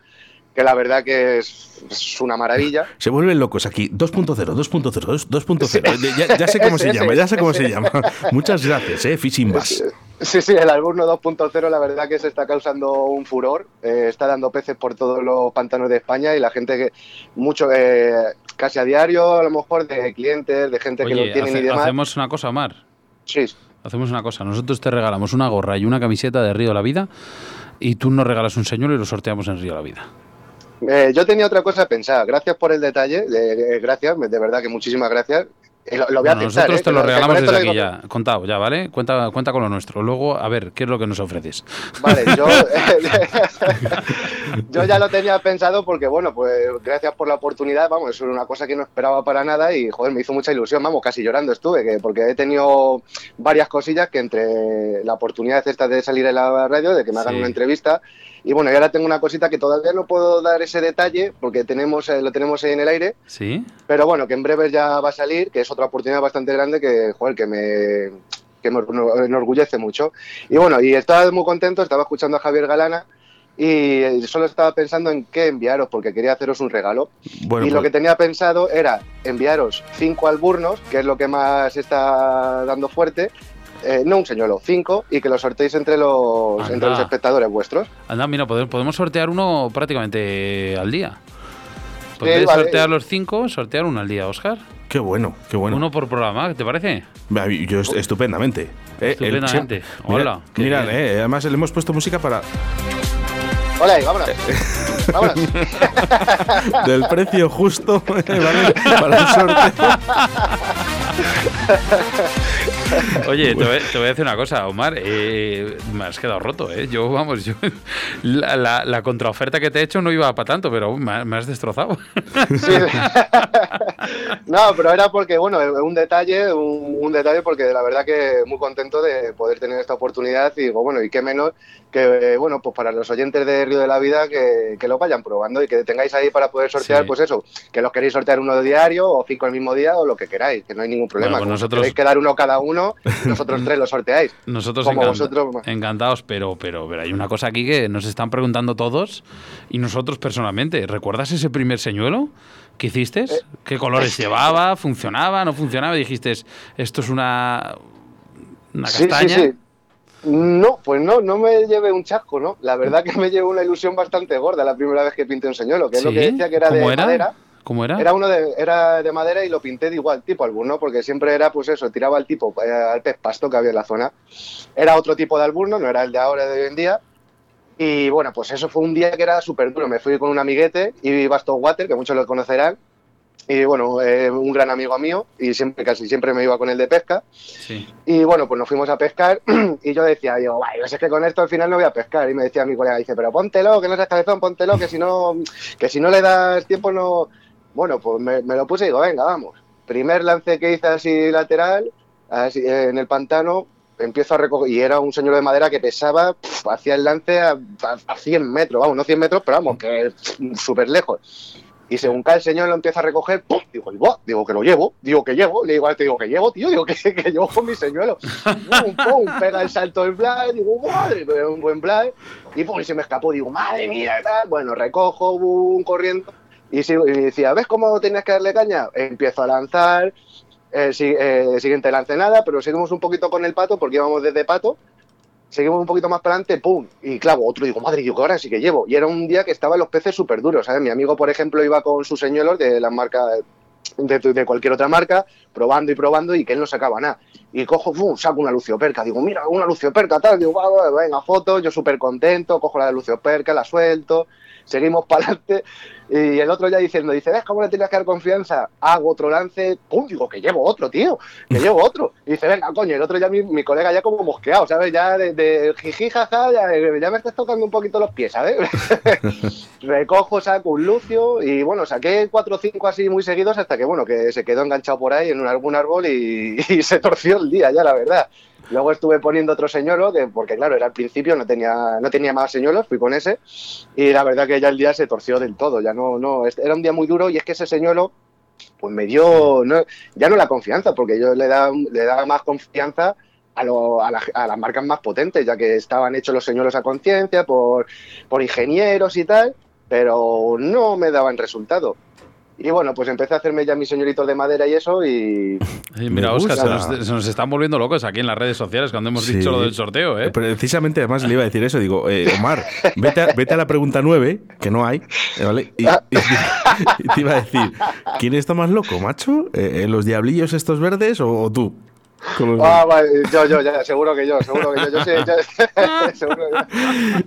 que la verdad que es, es una maravilla. Se vuelven locos aquí. 2.0, 2.0, 2.0. Ya, ya sé cómo se llama, ya sé cómo se llama. Muchas gracias, eh, Fishing Bass. Sí, sí, el alburno 2.0 la verdad que se está causando un furor, eh, está dando peces por todos los pantanos de España y la gente que mucho, eh, casi a diario a lo mejor de clientes, de gente que Oye, lo tienen hace- y demás. hacemos una cosa, Mar. Sí, Hacemos una cosa, nosotros te regalamos una gorra y una camiseta de Río de la Vida y tú nos regalas un señuelo y lo sorteamos en Río de la Vida. Eh, yo tenía otra cosa pensada, gracias por el detalle, eh, gracias, de verdad que muchísimas gracias. Eh, lo, lo voy a Bueno, pensar, nosotros eh, te lo regalamos desde lo aquí digo- ya, contado ya, ¿vale? Cuenta, cuenta con lo nuestro. Luego, a ver, ¿qué es lo que nos ofreces? Vale, yo, <laughs> <laughs> yo ya lo tenía pensado porque, bueno, pues gracias por la oportunidad, vamos, es una cosa que no esperaba para nada y, joder, me hizo mucha ilusión, vamos, casi llorando estuve, que, porque he tenido varias cosillas que entre la oportunidad esta de salir en la radio, de que me hagan Sí. una entrevista, y bueno, y ahora tengo una cosita que todavía no puedo dar ese detalle porque tenemos, eh, lo tenemos ahí en el aire, ¿Sí? pero bueno, que en breve ya va a salir, que es otra oportunidad bastante grande que, joder, que me, que me enorgullece mucho. Y bueno, y estaba muy contento, estaba escuchando a Javier Galana y solo estaba pensando en qué enviaros, porque quería haceros un regalo. Bueno, y lo pues- que tenía pensado era enviaros cinco alburnos, que es lo que más está dando fuerte, eh, no un señuelo, cinco, y que los sorteéis entre los, Anda. entre los espectadores vuestros. Anda, mira, podemos, podemos sortear uno prácticamente al día. Vale. sortear los cinco, sortear uno al día, Oscar. Qué bueno, qué bueno. Uno por programa, ¿te parece? Yo est- estupendamente. Eh, Estupendamente. Hola, Mirad, eh, además le hemos puesto música para Hola, y vámonos. vámonos. <laughs> del precio justo <laughs> ¿vale? para el sorteo. <laughs> <laughs> Oye, te voy, te voy a decir una cosa, Omar. eh, me has quedado roto, ¿eh? Yo, vamos, yo. La, la- la contraoferta que te he hecho no iba para tanto, pero me, me has destrozado. Sí. <laughs> <laughs> no, pero era porque, bueno, un detalle, un, un detalle porque la verdad que muy contento de poder tener esta oportunidad y digo, bueno, y qué menos que, bueno, pues para los oyentes de Río de la Vida que, que lo vayan probando y que tengáis ahí para poder sortear, Sí. pues eso, que los queréis sortear uno diario o cinco el mismo día o lo que queráis, que no hay ningún problema. Bueno, pues si nosotros- queréis quedar uno cada uno, nosotros tres lo sorteáis. <laughs> Nosotros Como encanta- vosotros. encantados, pero, pero, pero hay una cosa aquí que nos están preguntando todos y nosotros personalmente. ¿Recuerdas ese primer señuelo que hiciste? ¿Qué colores llevaba? ¿Funcionaba? ¿No funcionaba? Y dijiste, esto es una, una Sí, sí, castaña. sí. No, pues no, no me llevé un chasco, ¿no? La verdad que me llevé una ilusión bastante gorda la primera vez que pinté un señuelo, que es lo que decía que era de madera. ¿Cómo era? Era uno de, era de madera y lo pinté de igual tipo alburno, porque siempre era pues eso, tiraba al tipo, eh, al pez pasto que había en la zona. Era otro tipo de alburno, no era el de ahora de hoy en día. Y bueno, pues eso fue un día que era súper duro. Me fui con un amiguete y Baston Water, que muchos lo conocerán. Y bueno, eh, un gran amigo mío, y siempre, casi siempre me iba con él de pesca. Sí. Y bueno, pues nos fuimos a pescar <clears throat> y yo decía, digo, "Guay, pues es que con esto al final no voy a pescar. Y me decía mi colega, dice, pero póntelo, que no seas cabezón, póntelo, que si no, que si no le das tiempo no... Bueno, pues me, lo puse y digo, venga, vamos. Primer lance que hice así lateral, en el pantano, empiezo a recoger, y era un señor de madera que pesaba, hacía el lance a, a, a 100 metros, vamos, no 100 metros, pero vamos, que súper lejos. Y según cae el señor lo empieza a recoger. Digo, "Buah", digo que lo llevo, digo que llevo, le digo al digo que llevo, tío, digo <laughs> que, llevo con mi señuelo. ¡Pum, pum! Pega el salto el Blay, digo, madre, un buen Blay. Y pum, y se me escapó, digo, madre mía. Bueno, recojo, boom, corriendo. Y, sigo- y decía, ¿ves cómo tenías que darle caña? Empiezo a lanzar, eh, eh, siguiente lance nada, pero seguimos un poquito con el pato, porque íbamos desde pato. Seguimos un poquito más para adelante, ¡pum! Y claro, otro, digo, madre, digo, que ahora sí que llevo. Y era un día que estaban los peces súper duros, ¿sabes? Mi amigo, por ejemplo, iba con sus señuelos de la marca, de, cualquier otra marca, probando y probando, y que él no sacaba nada. Y cojo, ¡pum! saco una lucioperca. Digo, mira, una lucioperca, tal. Digo, venga, foto, yo súper contento, cojo la de lucioperca, la suelto, seguimos <laughs> para adelante. Y el otro ya diciendo, dice, ¿ves cómo le tienes que dar confianza? Hago otro lance, ¡pum! Digo, que llevo otro, tío, que llevo <laughs> otro. Y dice, venga, coño, el otro ya, mi, mi colega ya como mosqueado, ¿sabes? Ya de, de jiji, jaja, ya, ya me estás tocando un poquito los pies, ¿sabes? <laughs> Recojo, saco un lucio y bueno, saqué cuatro o cinco así muy seguidos hasta que, bueno, que se quedó enganchado por ahí en un, algún árbol y, <laughs> y se torció el día ya, la verdad. Luego estuve poniendo otro señuelo, que, porque claro, era al principio, no tenía, no tenía más señuelos, fui con ese, y la verdad que ya el día se torció del todo, ya no, no, este- era un día muy duro y es que ese señuelo, pues me dio, no, ya no la confianza, porque yo le daba, le daba más confianza a, a, la- a las marcas más potentes, ya que estaban hechos los señuelos a conciencia por, por ingenieros y tal, pero no me daban resultado. Y bueno, pues empecé a hacerme ya mis señoritos de madera y eso, y <laughs> mira, Oscar, se nos, se nos están volviendo locos aquí en las redes sociales cuando hemos Sí. dicho lo del sorteo, ¿eh? Precisamente, además, le iba a decir eso. Digo, eh, Omar, vete a, vete a la pregunta 9, que no hay, eh, ¿vale? Y, y- <laughs> y te iba a decir, ¿quién está más loco, macho? Eh, ¿Los diablillos estos verdes o, o tú? Ah, vale, yo, yo, ya, seguro que yo, seguro que yo, yo sé, yo- <laughs> <laughs> seguro que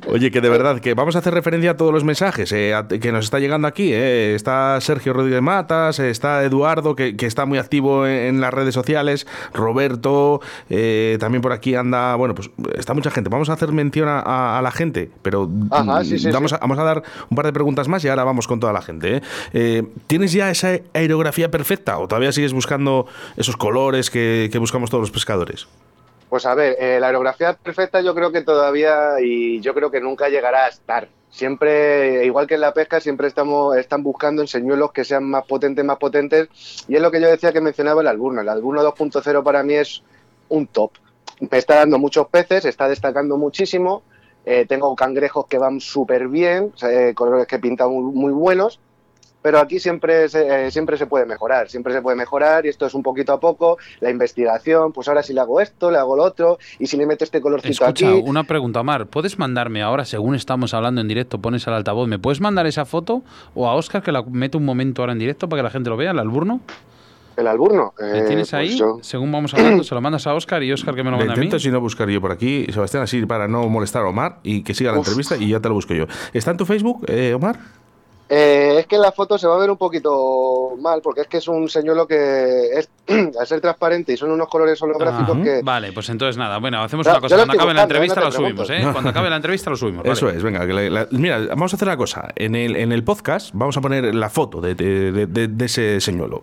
yo. Oye, que de verdad, que vamos a hacer referencia a todos los mensajes eh, a- que nos está llegando aquí. eh. Está Sergio Rodríguez Matas, eh, está Eduardo, que, que está muy activo en, en las redes sociales, Roberto, eh, también por aquí anda, bueno, pues está mucha gente. Vamos a hacer mención a, a- a la gente, pero Ajá, sí, sí, vamos, sí. A, vamos a dar un par de preguntas más y ahora vamos con toda la gente. eh. Eh, ¿Tienes ya esa aerografía perfecta o todavía sigues buscando esos colores que, que buscamos todos los pescadores? Pues a ver, eh, la aerografía perfecta yo creo que todavía y yo creo que nunca llegará a estar. Siempre, igual que en la pesca, siempre estamos, están buscando en señuelos que sean más potentes, más potentes. Y es lo que yo decía que mencionaba el alburno. El alburno 2.0 para mí es un top. Me está dando muchos peces, está destacando muchísimo. Eh, tengo cangrejos que van súper bien, eh, colores que pintan muy buenos. Pero aquí siempre se, eh, siempre se puede mejorar, siempre se puede mejorar y esto es un poquito a poco, la investigación, pues ahora si le hago esto, le hago lo otro y si le meto este colorcito Escucha, aquí, una pregunta, Omar. ¿Puedes mandarme ahora, según estamos hablando en directo, pones al altavoz, ¿me puedes mandar esa foto? O a Oscar que la mete un momento ahora en directo para que la gente lo vea, el alburno. el alburno. ¿Le eh, tienes pues ahí? yo- Según vamos hablando, <clears throat> se lo mandas a Oscar y Oscar que me lo Le manda a mí. intento si no buscar yo por aquí, Sebastián, así para no molestar a Omar y que siga la Uf. entrevista y ya te lo busco yo. ¿Está en tu Facebook, eh, Omar? Eh, es que en la foto se va a ver un poquito mal, porque es que es un señuelo que es, <clears throat> al ser transparente y son unos colores holográficos que... Vale, pues entonces nada. Bueno, hacemos Yo- una cosa. Cuando acabe la entrevista no lo subimos. ¿eh? Cuando acabe la entrevista lo subimos. Eso vale. es, venga. que la- la- mira, vamos a hacer una cosa. En el, en el podcast vamos a poner la foto de, de- de- de- de ese señuelo.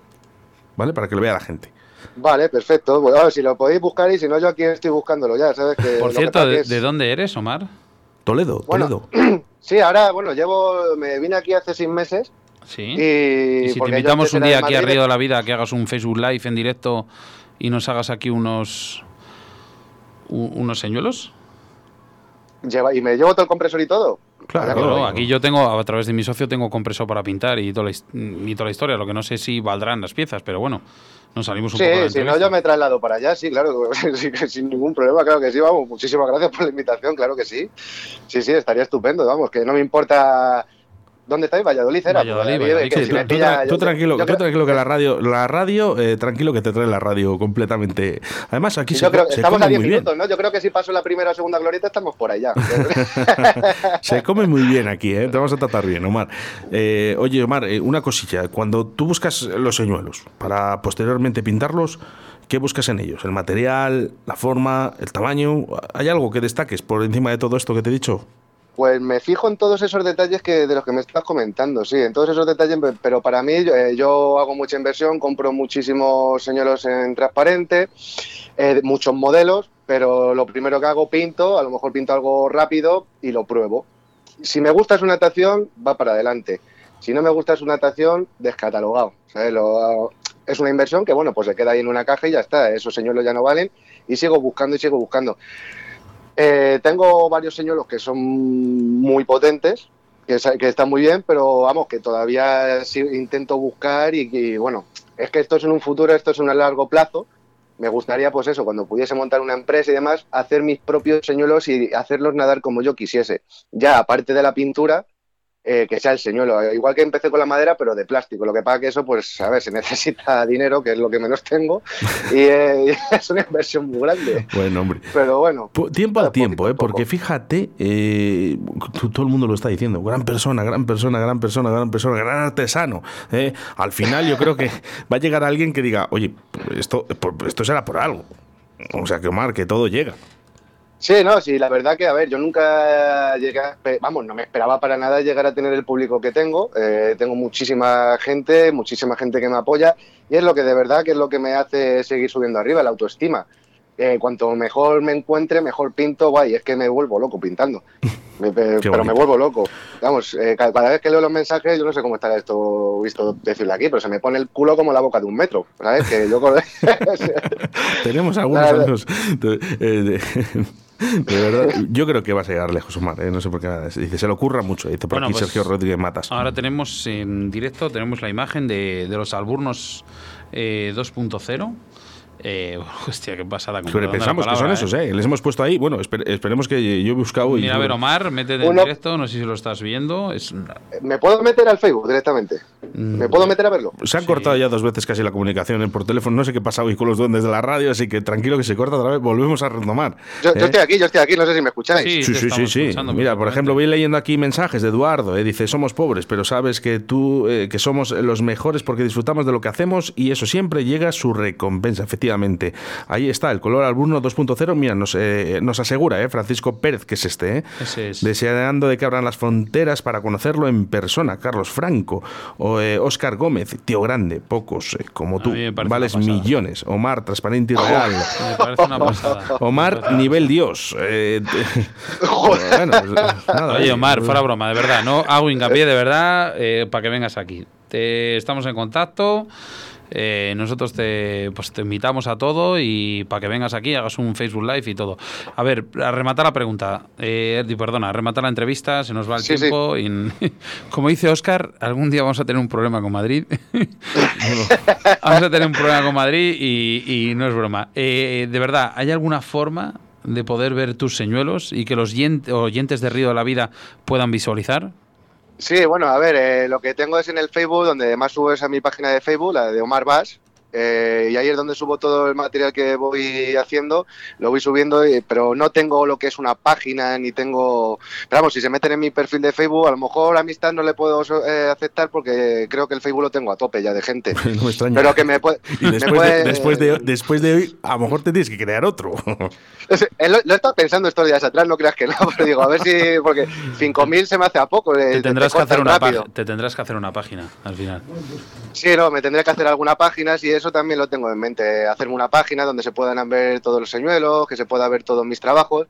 ¿Vale? Para que lo vea la gente. Vale, perfecto. Bueno, a ver, si lo podéis buscar y si no, yo aquí estoy buscándolo ya, ¿sabes? Que Por que cierto, pasa ¿de, que es- de dónde eres, Omar? Toledo, Bueno, Toledo. <clears throat> Sí, ahora, bueno, llevo... Me vine aquí hace seis meses Sí. y... Y si te invitamos un día aquí a Río de la Vida, que hagas un Facebook Live en directo y nos hagas aquí unos. unos señuelos. lleva- y me llevo todo el compresor y todo. Claro, aquí yo tengo, a través de mi socio, tengo compresor para pintar y toda la, his- y toda la historia. Lo que no sé si valdrán las piezas, pero bueno, nos salimos un Sí, poco de la si no, yo me traslado para allá, sí, claro, <laughs> sin ningún problema, claro que sí, vamos, muchísimas gracias por la invitación, claro que sí. Sí, sí, estaría estupendo, vamos, que no me importa dónde estáis, Valladolid era. Valladolid, pues, Valladolid, que sí, si Tú, pilla- tranquilo, yo tú tranquilo que la radio, la radio, eh, tranquilo que te trae la radio completamente. Además aquí se, creo se estamos come a 10 muy bien. minutos, ¿no? Yo creo que si paso la primera o segunda glorieta estamos por allá. <laughs> <laughs> Se come muy bien aquí, ¿eh? te vamos a tratar bien, Omar. Eh, oye, Omar, eh, una cosilla. Cuando tú buscas los señuelos para posteriormente pintarlos, ¿qué buscas en ellos? ¿El material, la forma, el tamaño? ¿Hay algo que destaques por encima de todo esto que te he dicho? Pues me fijo en todos esos detalles que de los que me estás comentando, sí, en todos esos detalles, pero para mí eh, yo hago mucha inversión, compro muchísimos señuelos en transparente, eh, muchos modelos, pero lo primero que hago pinto, a lo mejor pinto algo rápido y lo pruebo. Si me gusta su natación, va para adelante. Si no me gusta su natación, descatalogado. Lo- es una inversión que, bueno, pues se queda ahí en una caja y ya está. Esos señuelos ya no valen y sigo buscando y sigo buscando. Eh, tengo varios señuelos que son muy potentes, que, están muy bien, pero vamos, que todavía intento buscar y, y, bueno, es que esto es en un futuro, esto es en un largo plazo. Me gustaría, pues eso, cuando pudiese montar una empresa y demás, hacer mis propios señuelos y hacerlos nadar como yo quisiese. Ya, aparte de la pintura, eh, que sea el señuelo. Igual que empecé con la madera, pero de plástico. Lo que pasa que eso, pues, a ver, se <laughs> necesita dinero, que es lo que menos tengo, y eh, <laughs> es una inversión muy grande. Bueno, hombre. Pero bueno. Po- Tiempo al tiempo, ¿eh? porque fíjate, eh, todo el mundo lo está diciendo, gran persona, gran persona, gran persona, gran persona, gran artesano. ¿eh? Al final yo creo que va a llegar alguien que diga, oye, esto, esto será por algo. O sea, que Omar, que todo llega. Sí, no, sí, la verdad que, a ver, yo nunca llegué, a- vamos, no me esperaba para nada llegar a tener el público que tengo. Eh, tengo muchísima gente, muchísima gente que me apoya y es lo que de verdad que es lo que me hace seguir subiendo arriba, la autoestima. Eh, cuanto mejor me encuentre, mejor pinto, guay, es que me vuelvo loco pintando. <laughs> Me- pero me vuelvo loco. Vamos, eh, ca- cada vez que leo los mensajes, yo no sé cómo estará esto visto decirlo aquí, pero se me pone el culo como la boca de un metro, ¿sabes? Que yo <laughs> Tenemos algunos <laughs> eh, de- verdad. Yo creo que vas a llegar lejos, Omar. ¿eh? No sé por qué. nada. Dice, se le ocurra mucho. Dice por Bueno, aquí pues, Sergio Rodríguez Matas. Ahora tenemos en directo tenemos la imagen de, de los alburnos eh, 2.0. Eh, <laughs> hostia, qué pasada. que son esos, ¿eh? ¿eh? Les hemos puesto ahí. Bueno, esper- esperemos que yo he buscado. y Mira, a ver, Omar, métete en Uno- directo, no sé si lo estás viendo. Es, ¿Me puedo meter al Facebook directamente? ¿Me puedo meter a verlo? Se han cortado ya dos veces casi la comunicación eh, por teléfono. No sé qué pasa hoy con los duendes de la radio, así que tranquilo que se corta otra vez. Volvemos a retomar. Yo, yo ¿eh? estoy aquí, yo estoy aquí, no sé si me escucháis. Sí, Sí, sí, sí, Mira, por ejemplo, voy leyendo aquí mensajes de Eduardo. eh, dice, somos pobres, pero sabes que tú, eh, que somos los mejores porque disfrutamos de lo que hacemos y eso siempre llega su recompensa, efectivamente. Ahí está, el color alburno 2.0. Mira, nos, eh, nos asegura, eh, Francisco Pérez, que es este, eh, Ese es. deseando de que abran las fronteras para conocerlo en persona. Carlos Franco, o eh, Oscar Gómez, tío grande, pocos eh, como tú, vales millones. Omar, transparente y real. <laughs> Me parece una pasada. <laughs> Omar, nivel Dios. Eh, <laughs> bueno, pues, nada, Oye, Omar, fuera broma, de verdad, no hago hincapié de verdad para que vengas aquí. Te, estamos en contacto. Eh, nosotros te, pues te invitamos a todo y para que vengas aquí, hagas un Facebook Live y todo. A ver, a rematar la pregunta, eh, perdona, a rematar la entrevista, se nos va el Sí, sí. tiempo. y- <laughs> como dice Oscar, algún día vamos a tener un problema con Madrid. <laughs> vamos a tener un problema con Madrid y, y no es broma. Eh, de verdad, ¿hay alguna forma de poder ver tus señuelos y que los yen- oyentes de Río de la Vida puedan visualizar? Sí, bueno, a ver, eh, lo que tengo es en el Facebook, donde más subo es a mi página de Facebook, la de Omar Bass, eh, y ahí es donde subo todo el material que voy haciendo, lo voy subiendo, eh, pero no tengo lo que es una página, ni tengo... Pero vamos, si se meten en mi perfil de Facebook, a lo mejor amistad no le puedo eh, aceptar porque creo que el Facebook lo tengo a tope ya de gente. <laughs> No me extraña. Pero que me puede... <laughs> Y me después, puede- de, después, de, después de hoy, a lo mejor te tienes que crear otro. <laughs> Lo, lo he estado pensando estos días atrás, no creas que no, pero digo, a ver si... Porque 5.000 se me hace a poco. Te tendrás, que hacer una te tendrás que hacer una página al final. Sí, no, me tendré que hacer alguna página, y eso también lo tengo en mente, hacerme una página donde se puedan ver todos los señuelos, que se pueda ver todos mis trabajos,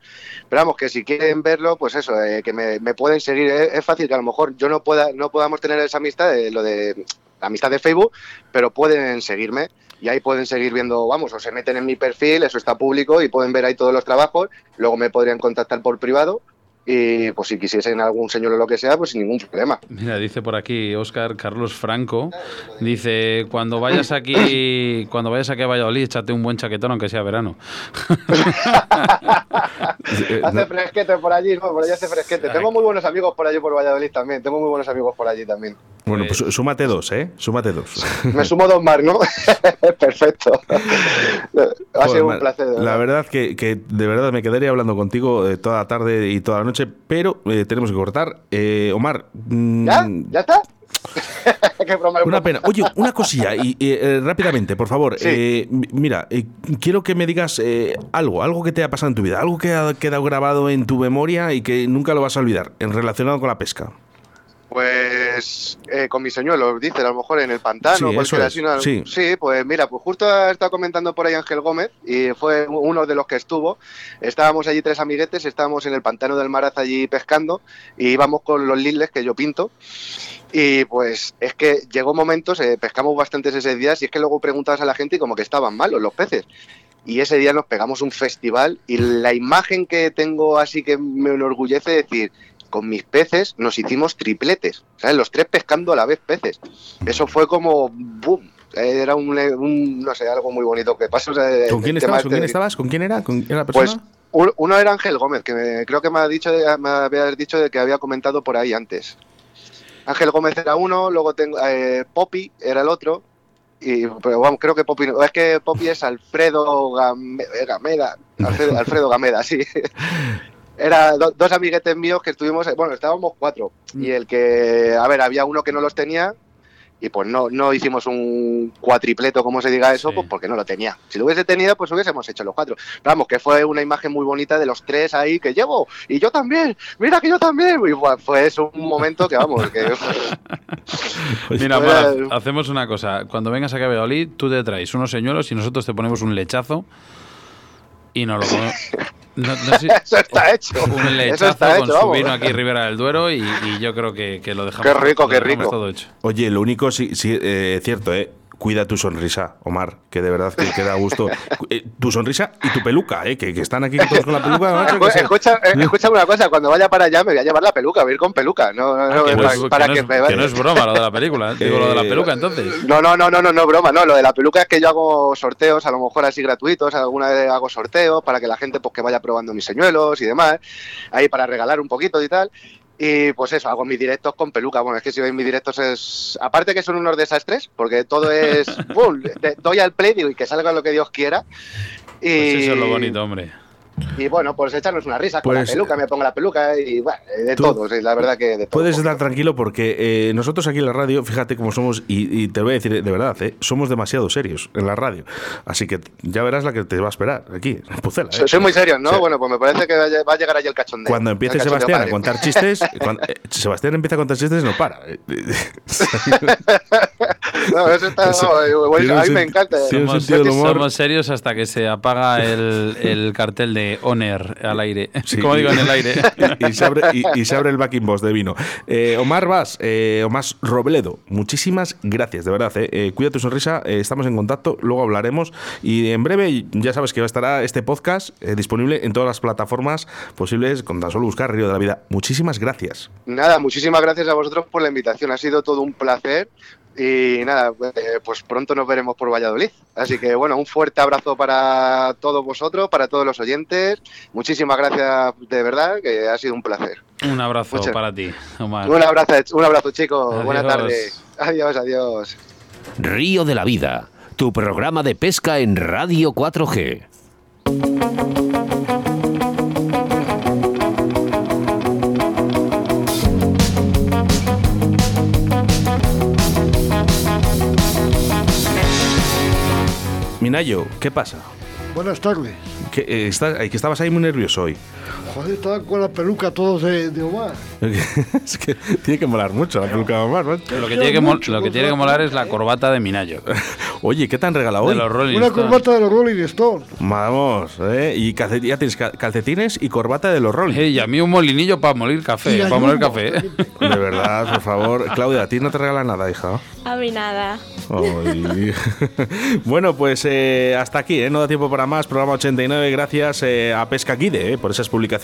pero vamos, que si quieren verlo, pues eso, eh, que me, me pueden seguir, es, es fácil que a lo mejor yo no pueda, no podamos tener esa amistad, de, lo de la amistad de Facebook, pero pueden seguirme, y ahí pueden seguir viendo, vamos, o se meten en mi perfil, eso está público, y pueden ver ahí todos los trabajos, luego me podrían contactar por privado, y pues si quisiesen algún señuelo o lo que sea, pues sin ningún problema. Mira, dice por aquí Óscar Carlos Franco, dice, cuando vayas aquí, <coughs> cuando vayas aquí a Valladolid, échate un buen chaquetón aunque sea verano. <laughs> Eh, Hace no- fresquete por allí, ¿no? Por allí hace fresquete. Tengo muy buenos amigos por allí por Valladolid también. Tengo muy buenos amigos por allí también. Bueno, pues súmate dos, ¿eh? Súmate dos. Me sumo dos más, ¿no? <laughs> Perfecto. Ha sido un Mar, placer. La verdad. que, que de verdad me quedaría hablando contigo eh, toda la tarde y toda la noche, pero eh, tenemos que cortar. Eh, Omar, mm, ¿Ya? ¿Ya está? <laughs> Qué broma. una pena. Oye, una cosilla, y y, eh, rápidamente, por favor. Sí. Eh, mira, eh, quiero que me digas algo, algo que te ha pasado en tu vida, algo que ha quedado grabado en tu memoria y que nunca lo vas a olvidar, en relacionado con la pesca. Pues eh, con mis señuelos, dice, a lo mejor en el pantano. Sí, cualquiera así, una- sí. pues mira, pues justo ha estado comentando por ahí Ángel Gómez y fue uno de los que estuvo. Estábamos allí tres amiguetes, estábamos en el pantano del Maraz allí pescando y íbamos con los liles que yo pinto. Y pues es que llegó momentos, eh, pescamos bastantes ese día, y es que luego preguntabas a la gente y como que estaban malos los peces. Y ese día nos pegamos un festival y la imagen que tengo así que me enorgullece es decir, con mis peces nos hicimos tripletes, ¿sabes? Los tres pescando a la vez peces. Eso fue como boom. Era un, un- no sé, algo muy bonito que pasó. o sea, ¿Con quién estabas? este ¿Con quién de- estabas? ¿Con quién era? ¿Con quién era la Pues persona? un- uno era Ángel Gómez, que me- creo que me ha dicho, me había dicho de que había comentado por ahí antes. Ángel Gómez era uno, luego tengo eh, Poppy era el otro. Y, pero vamos, creo que Poppy, es que Poppy es Alfredo Game- Gameda, Alfredo, <laughs> Alfredo Gameda, sí. <laughs> Era do- dos amiguetes míos que estuvimos, eh, bueno, estábamos cuatro. Y el que, a ver, había uno que no los tenía y pues no, no hicimos un cuatripleto, como se diga eso, Sí. pues porque no lo tenía. Si lo hubiese tenido, pues hubiésemos hecho los cuatro. Pero vamos, que fue una imagen muy bonita de los tres ahí que llevo, y yo también, mira que yo también. Y bueno, fue eso un momento que vamos, que <laughs> Mira, Pues- Omar, hacemos una cosa. Cuando vengas aquí a Valladolid, tú te traes unos señuelos y nosotros te ponemos un lechazo y nos lo <laughs> comemos. No, no sé- eso está hecho. un Eso lechazo está con hecho, su vamos. vino aquí Ribera del Duero y, y yo creo que, que lo dejamos. Qué rico, qué rico. todo hecho. Oye, lo único, sí, sí eh, cierto, ¿eh? Cuida tu sonrisa, Omar, que de verdad que, que da gusto. <laughs> Eh, tu sonrisa y tu peluca, ¿eh? Que, que están aquí todos con la <laughs> peluca. macho, que Escu- se- Escucha, eh, escucha una cosa, cuando vaya para allá me voy a llevar la peluca, voy a ir con peluca. No, no, no, Que no para, es- para que que, no me es- vaya- que no es broma lo de la película. ¿eh? Digo, lo de la <laughs> peluca, entonces. No, no, no, no, no, no, broma, no. Lo de la peluca es que yo hago sorteos, a lo mejor así gratuitos, alguna vez hago sorteos para que la gente pues que vaya probando mis señuelos y demás, ahí para regalar un poquito y tal. Y pues eso, hago mis directos con peluca. Bueno, es que si veis mis directos es. Aparte que son unos desastres, porque todo es. <laughs> De- doy al play digo, y que salga lo que Dios quiera. Y, Pues eso es lo bonito, hombre. Y bueno, pues echarnos una risa con Pues- la peluca, me pongo la peluca y bueno, de todo, sí, la verdad que de todo. Puedes estar tranquilo porque eh, nosotros aquí en la radio, fíjate cómo somos, y, y te voy a decir de verdad, ¿eh? somos demasiado serios en la radio. Así que ya verás la que te va a esperar aquí, en <laughs> Pucela. ¿eh? Soy, soy muy serio, ¿no? Sí. Bueno, pues me parece que va a llegar ahí el cachondeo. Cuando empiece cachondeo Sebastián a contar chistes, <laughs> cuando- eh, Sebastián empieza a contar chistes no para. <laughs> No, eso está. Eso- no, a mí me encanta. humor. somos serios hasta que se apaga el, el cartel de Honor al aire. <laughs> Sí, Como digo, en el aire. <laughs> y, se abre, y, y se abre el backing boss de vino. Eh, Omar Vas, eh, Omar Robledo, muchísimas gracias, de verdad. eh. Eh, cuida tu sonrisa, eh, estamos en contacto, luego hablaremos. Y en breve, ya sabes que estará este podcast eh, disponible en todas las plataformas posibles, con tan solo buscar Río de la Vida. Muchísimas gracias. Nada, muchísimas gracias a vosotros por la invitación. Ha sido todo un placer. Y nada, eh, pues pronto nos veremos por Valladolid. Así que bueno, un fuerte abrazo para todos vosotros, para todos los oyentes. Muchísimas gracias de verdad, que ha sido un placer. Un abrazo Muchas- para ti, Omar. Un abrazo, un abrazo chicos. Buenas tardes. Adiós, adiós. Río de la Vida, tu programa de pesca en Radio 4G. Minayo, ¿qué pasa? Buenas tardes. Que, eh, está- eh, que estabas ahí muy nervioso hoy. Joder, estaban con la peluca todos de, de Omar. <laughs> es que tiene que molar mucho la peluca de Omar, macho. Lo que tiene que, mol- lo que, tiene que molar es la corbata de Minayo. <laughs> Oye, ¿qué te han regalado De hoy? los Rolling Una Stones. corbata de los Rolling Stones. Vamos, ¿eh? Y calcet- ya tienes ca- calcetines y corbata de los Rolling. Y a mí un molinillo para molir café. Para moler café. ¿eh? <laughs> De verdad, por favor. Claudia, a ti no te regala nada, hija. A mí nada. Ay. bueno, pues eh, hasta aquí, ¿eh? no da tiempo para más. Programa 89, gracias eh, a Pesca Guide eh, por esas publicaciones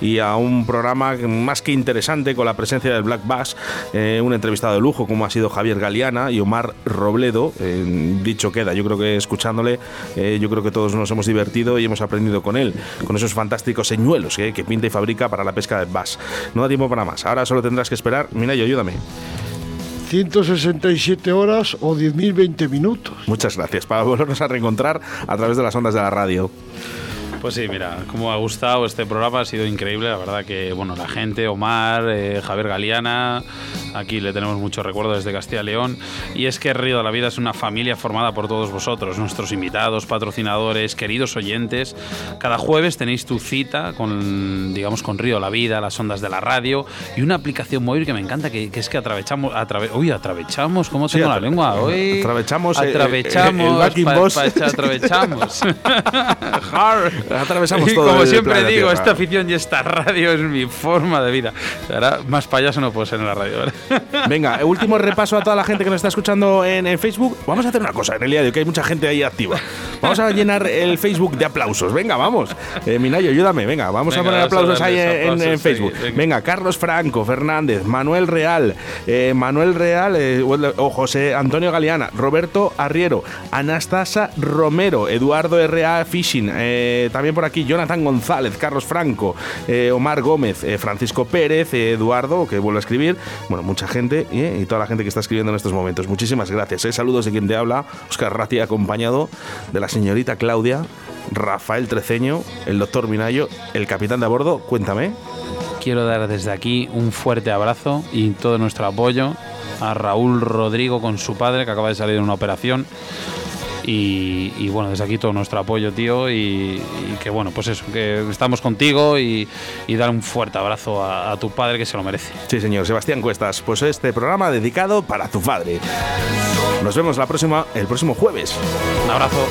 y a un programa más que interesante con la presencia del Black Bass, eh, un entrevistado de lujo como ha sido Javier Galeana y Omar Robledo. Eh, dicho queda, yo creo que escuchándole, eh, yo creo que todos nos hemos divertido y hemos aprendido con él, con esos fantásticos señuelos que pinta y fabrica para la pesca del bass. No da tiempo para más. Ahora solo tendrás que esperar. Minayo, ayúdame. 167 horas o 10.020 minutos. Muchas gracias. Para volvernos a reencontrar a través de las ondas de la radio. Pues sí, mira, como ha gustado este programa, ha sido increíble. La verdad que, bueno, la gente, Omar, eh, Javier Galeana, aquí le tenemos muchos recuerdos desde Castilla y León. Y es que Río de la Vida es una familia formada por todos vosotros, nuestros invitados, patrocinadores, queridos oyentes. Cada jueves tenéis tu cita con, digamos, con Río de la Vida, las ondas de la radio y una aplicación móvil que me encanta, que, que es que atravechamos, atrave, uy, atravechamos, ¿cómo Sí, tengo la atra- lengua? Hoy atravechamos, eh, atravechamos, eh, el backing pa- boss. pa- atravechamos. <laughs> <laughs> Atravesamos Y todo como el siempre planeta digo, esta afición y esta radio es mi forma de vida. Ahora, más payaso no puedo ser en la radio. ¿verdad? <laughs> Venga, eh, último repaso a toda la gente que nos está escuchando en, en Facebook. Vamos a hacer una cosa en el día de hoy, que hay mucha gente ahí activa. Vamos a <laughs> llenar el Facebook de aplausos. Venga, vamos. Eh, Minayo, ayúdame. Venga, vamos Venga, a poner aplausos ahí en, Facebook. sí, venga. venga. Carlos Franco, Fernández, Manuel Real, eh, Manuel Real eh, o José Antonio Galeana, Roberto Arriero, Anastasa Romero, Eduardo R.A. Fishing, también por aquí Jonathan González, Carlos Franco, Omar Gómez, Francisco Pérez, Eduardo, que vuelve a escribir. Bueno, mucha gente y toda la gente que está escribiendo en estos momentos. Muchísimas gracias. Saludos de quien te habla, Oscar Ratti, acompañado de la señorita Claudia, Rafael Treceño, el doctor Minayo, el capitán de a bordo. Cuéntame. Quiero dar desde aquí un fuerte abrazo y todo nuestro apoyo a Raúl Rodrigo con su padre, que acaba de salir de una operación. Y, y bueno, desde aquí todo nuestro apoyo, tío. Y, y que bueno, pues eso, que estamos contigo y, y dar un fuerte abrazo a, a tu padre que se lo merece. Sí, señor. Sebastián Cuestas. Pues este programa dedicado para tu padre. Nos vemos la próxima, el próximo jueves. Un abrazo.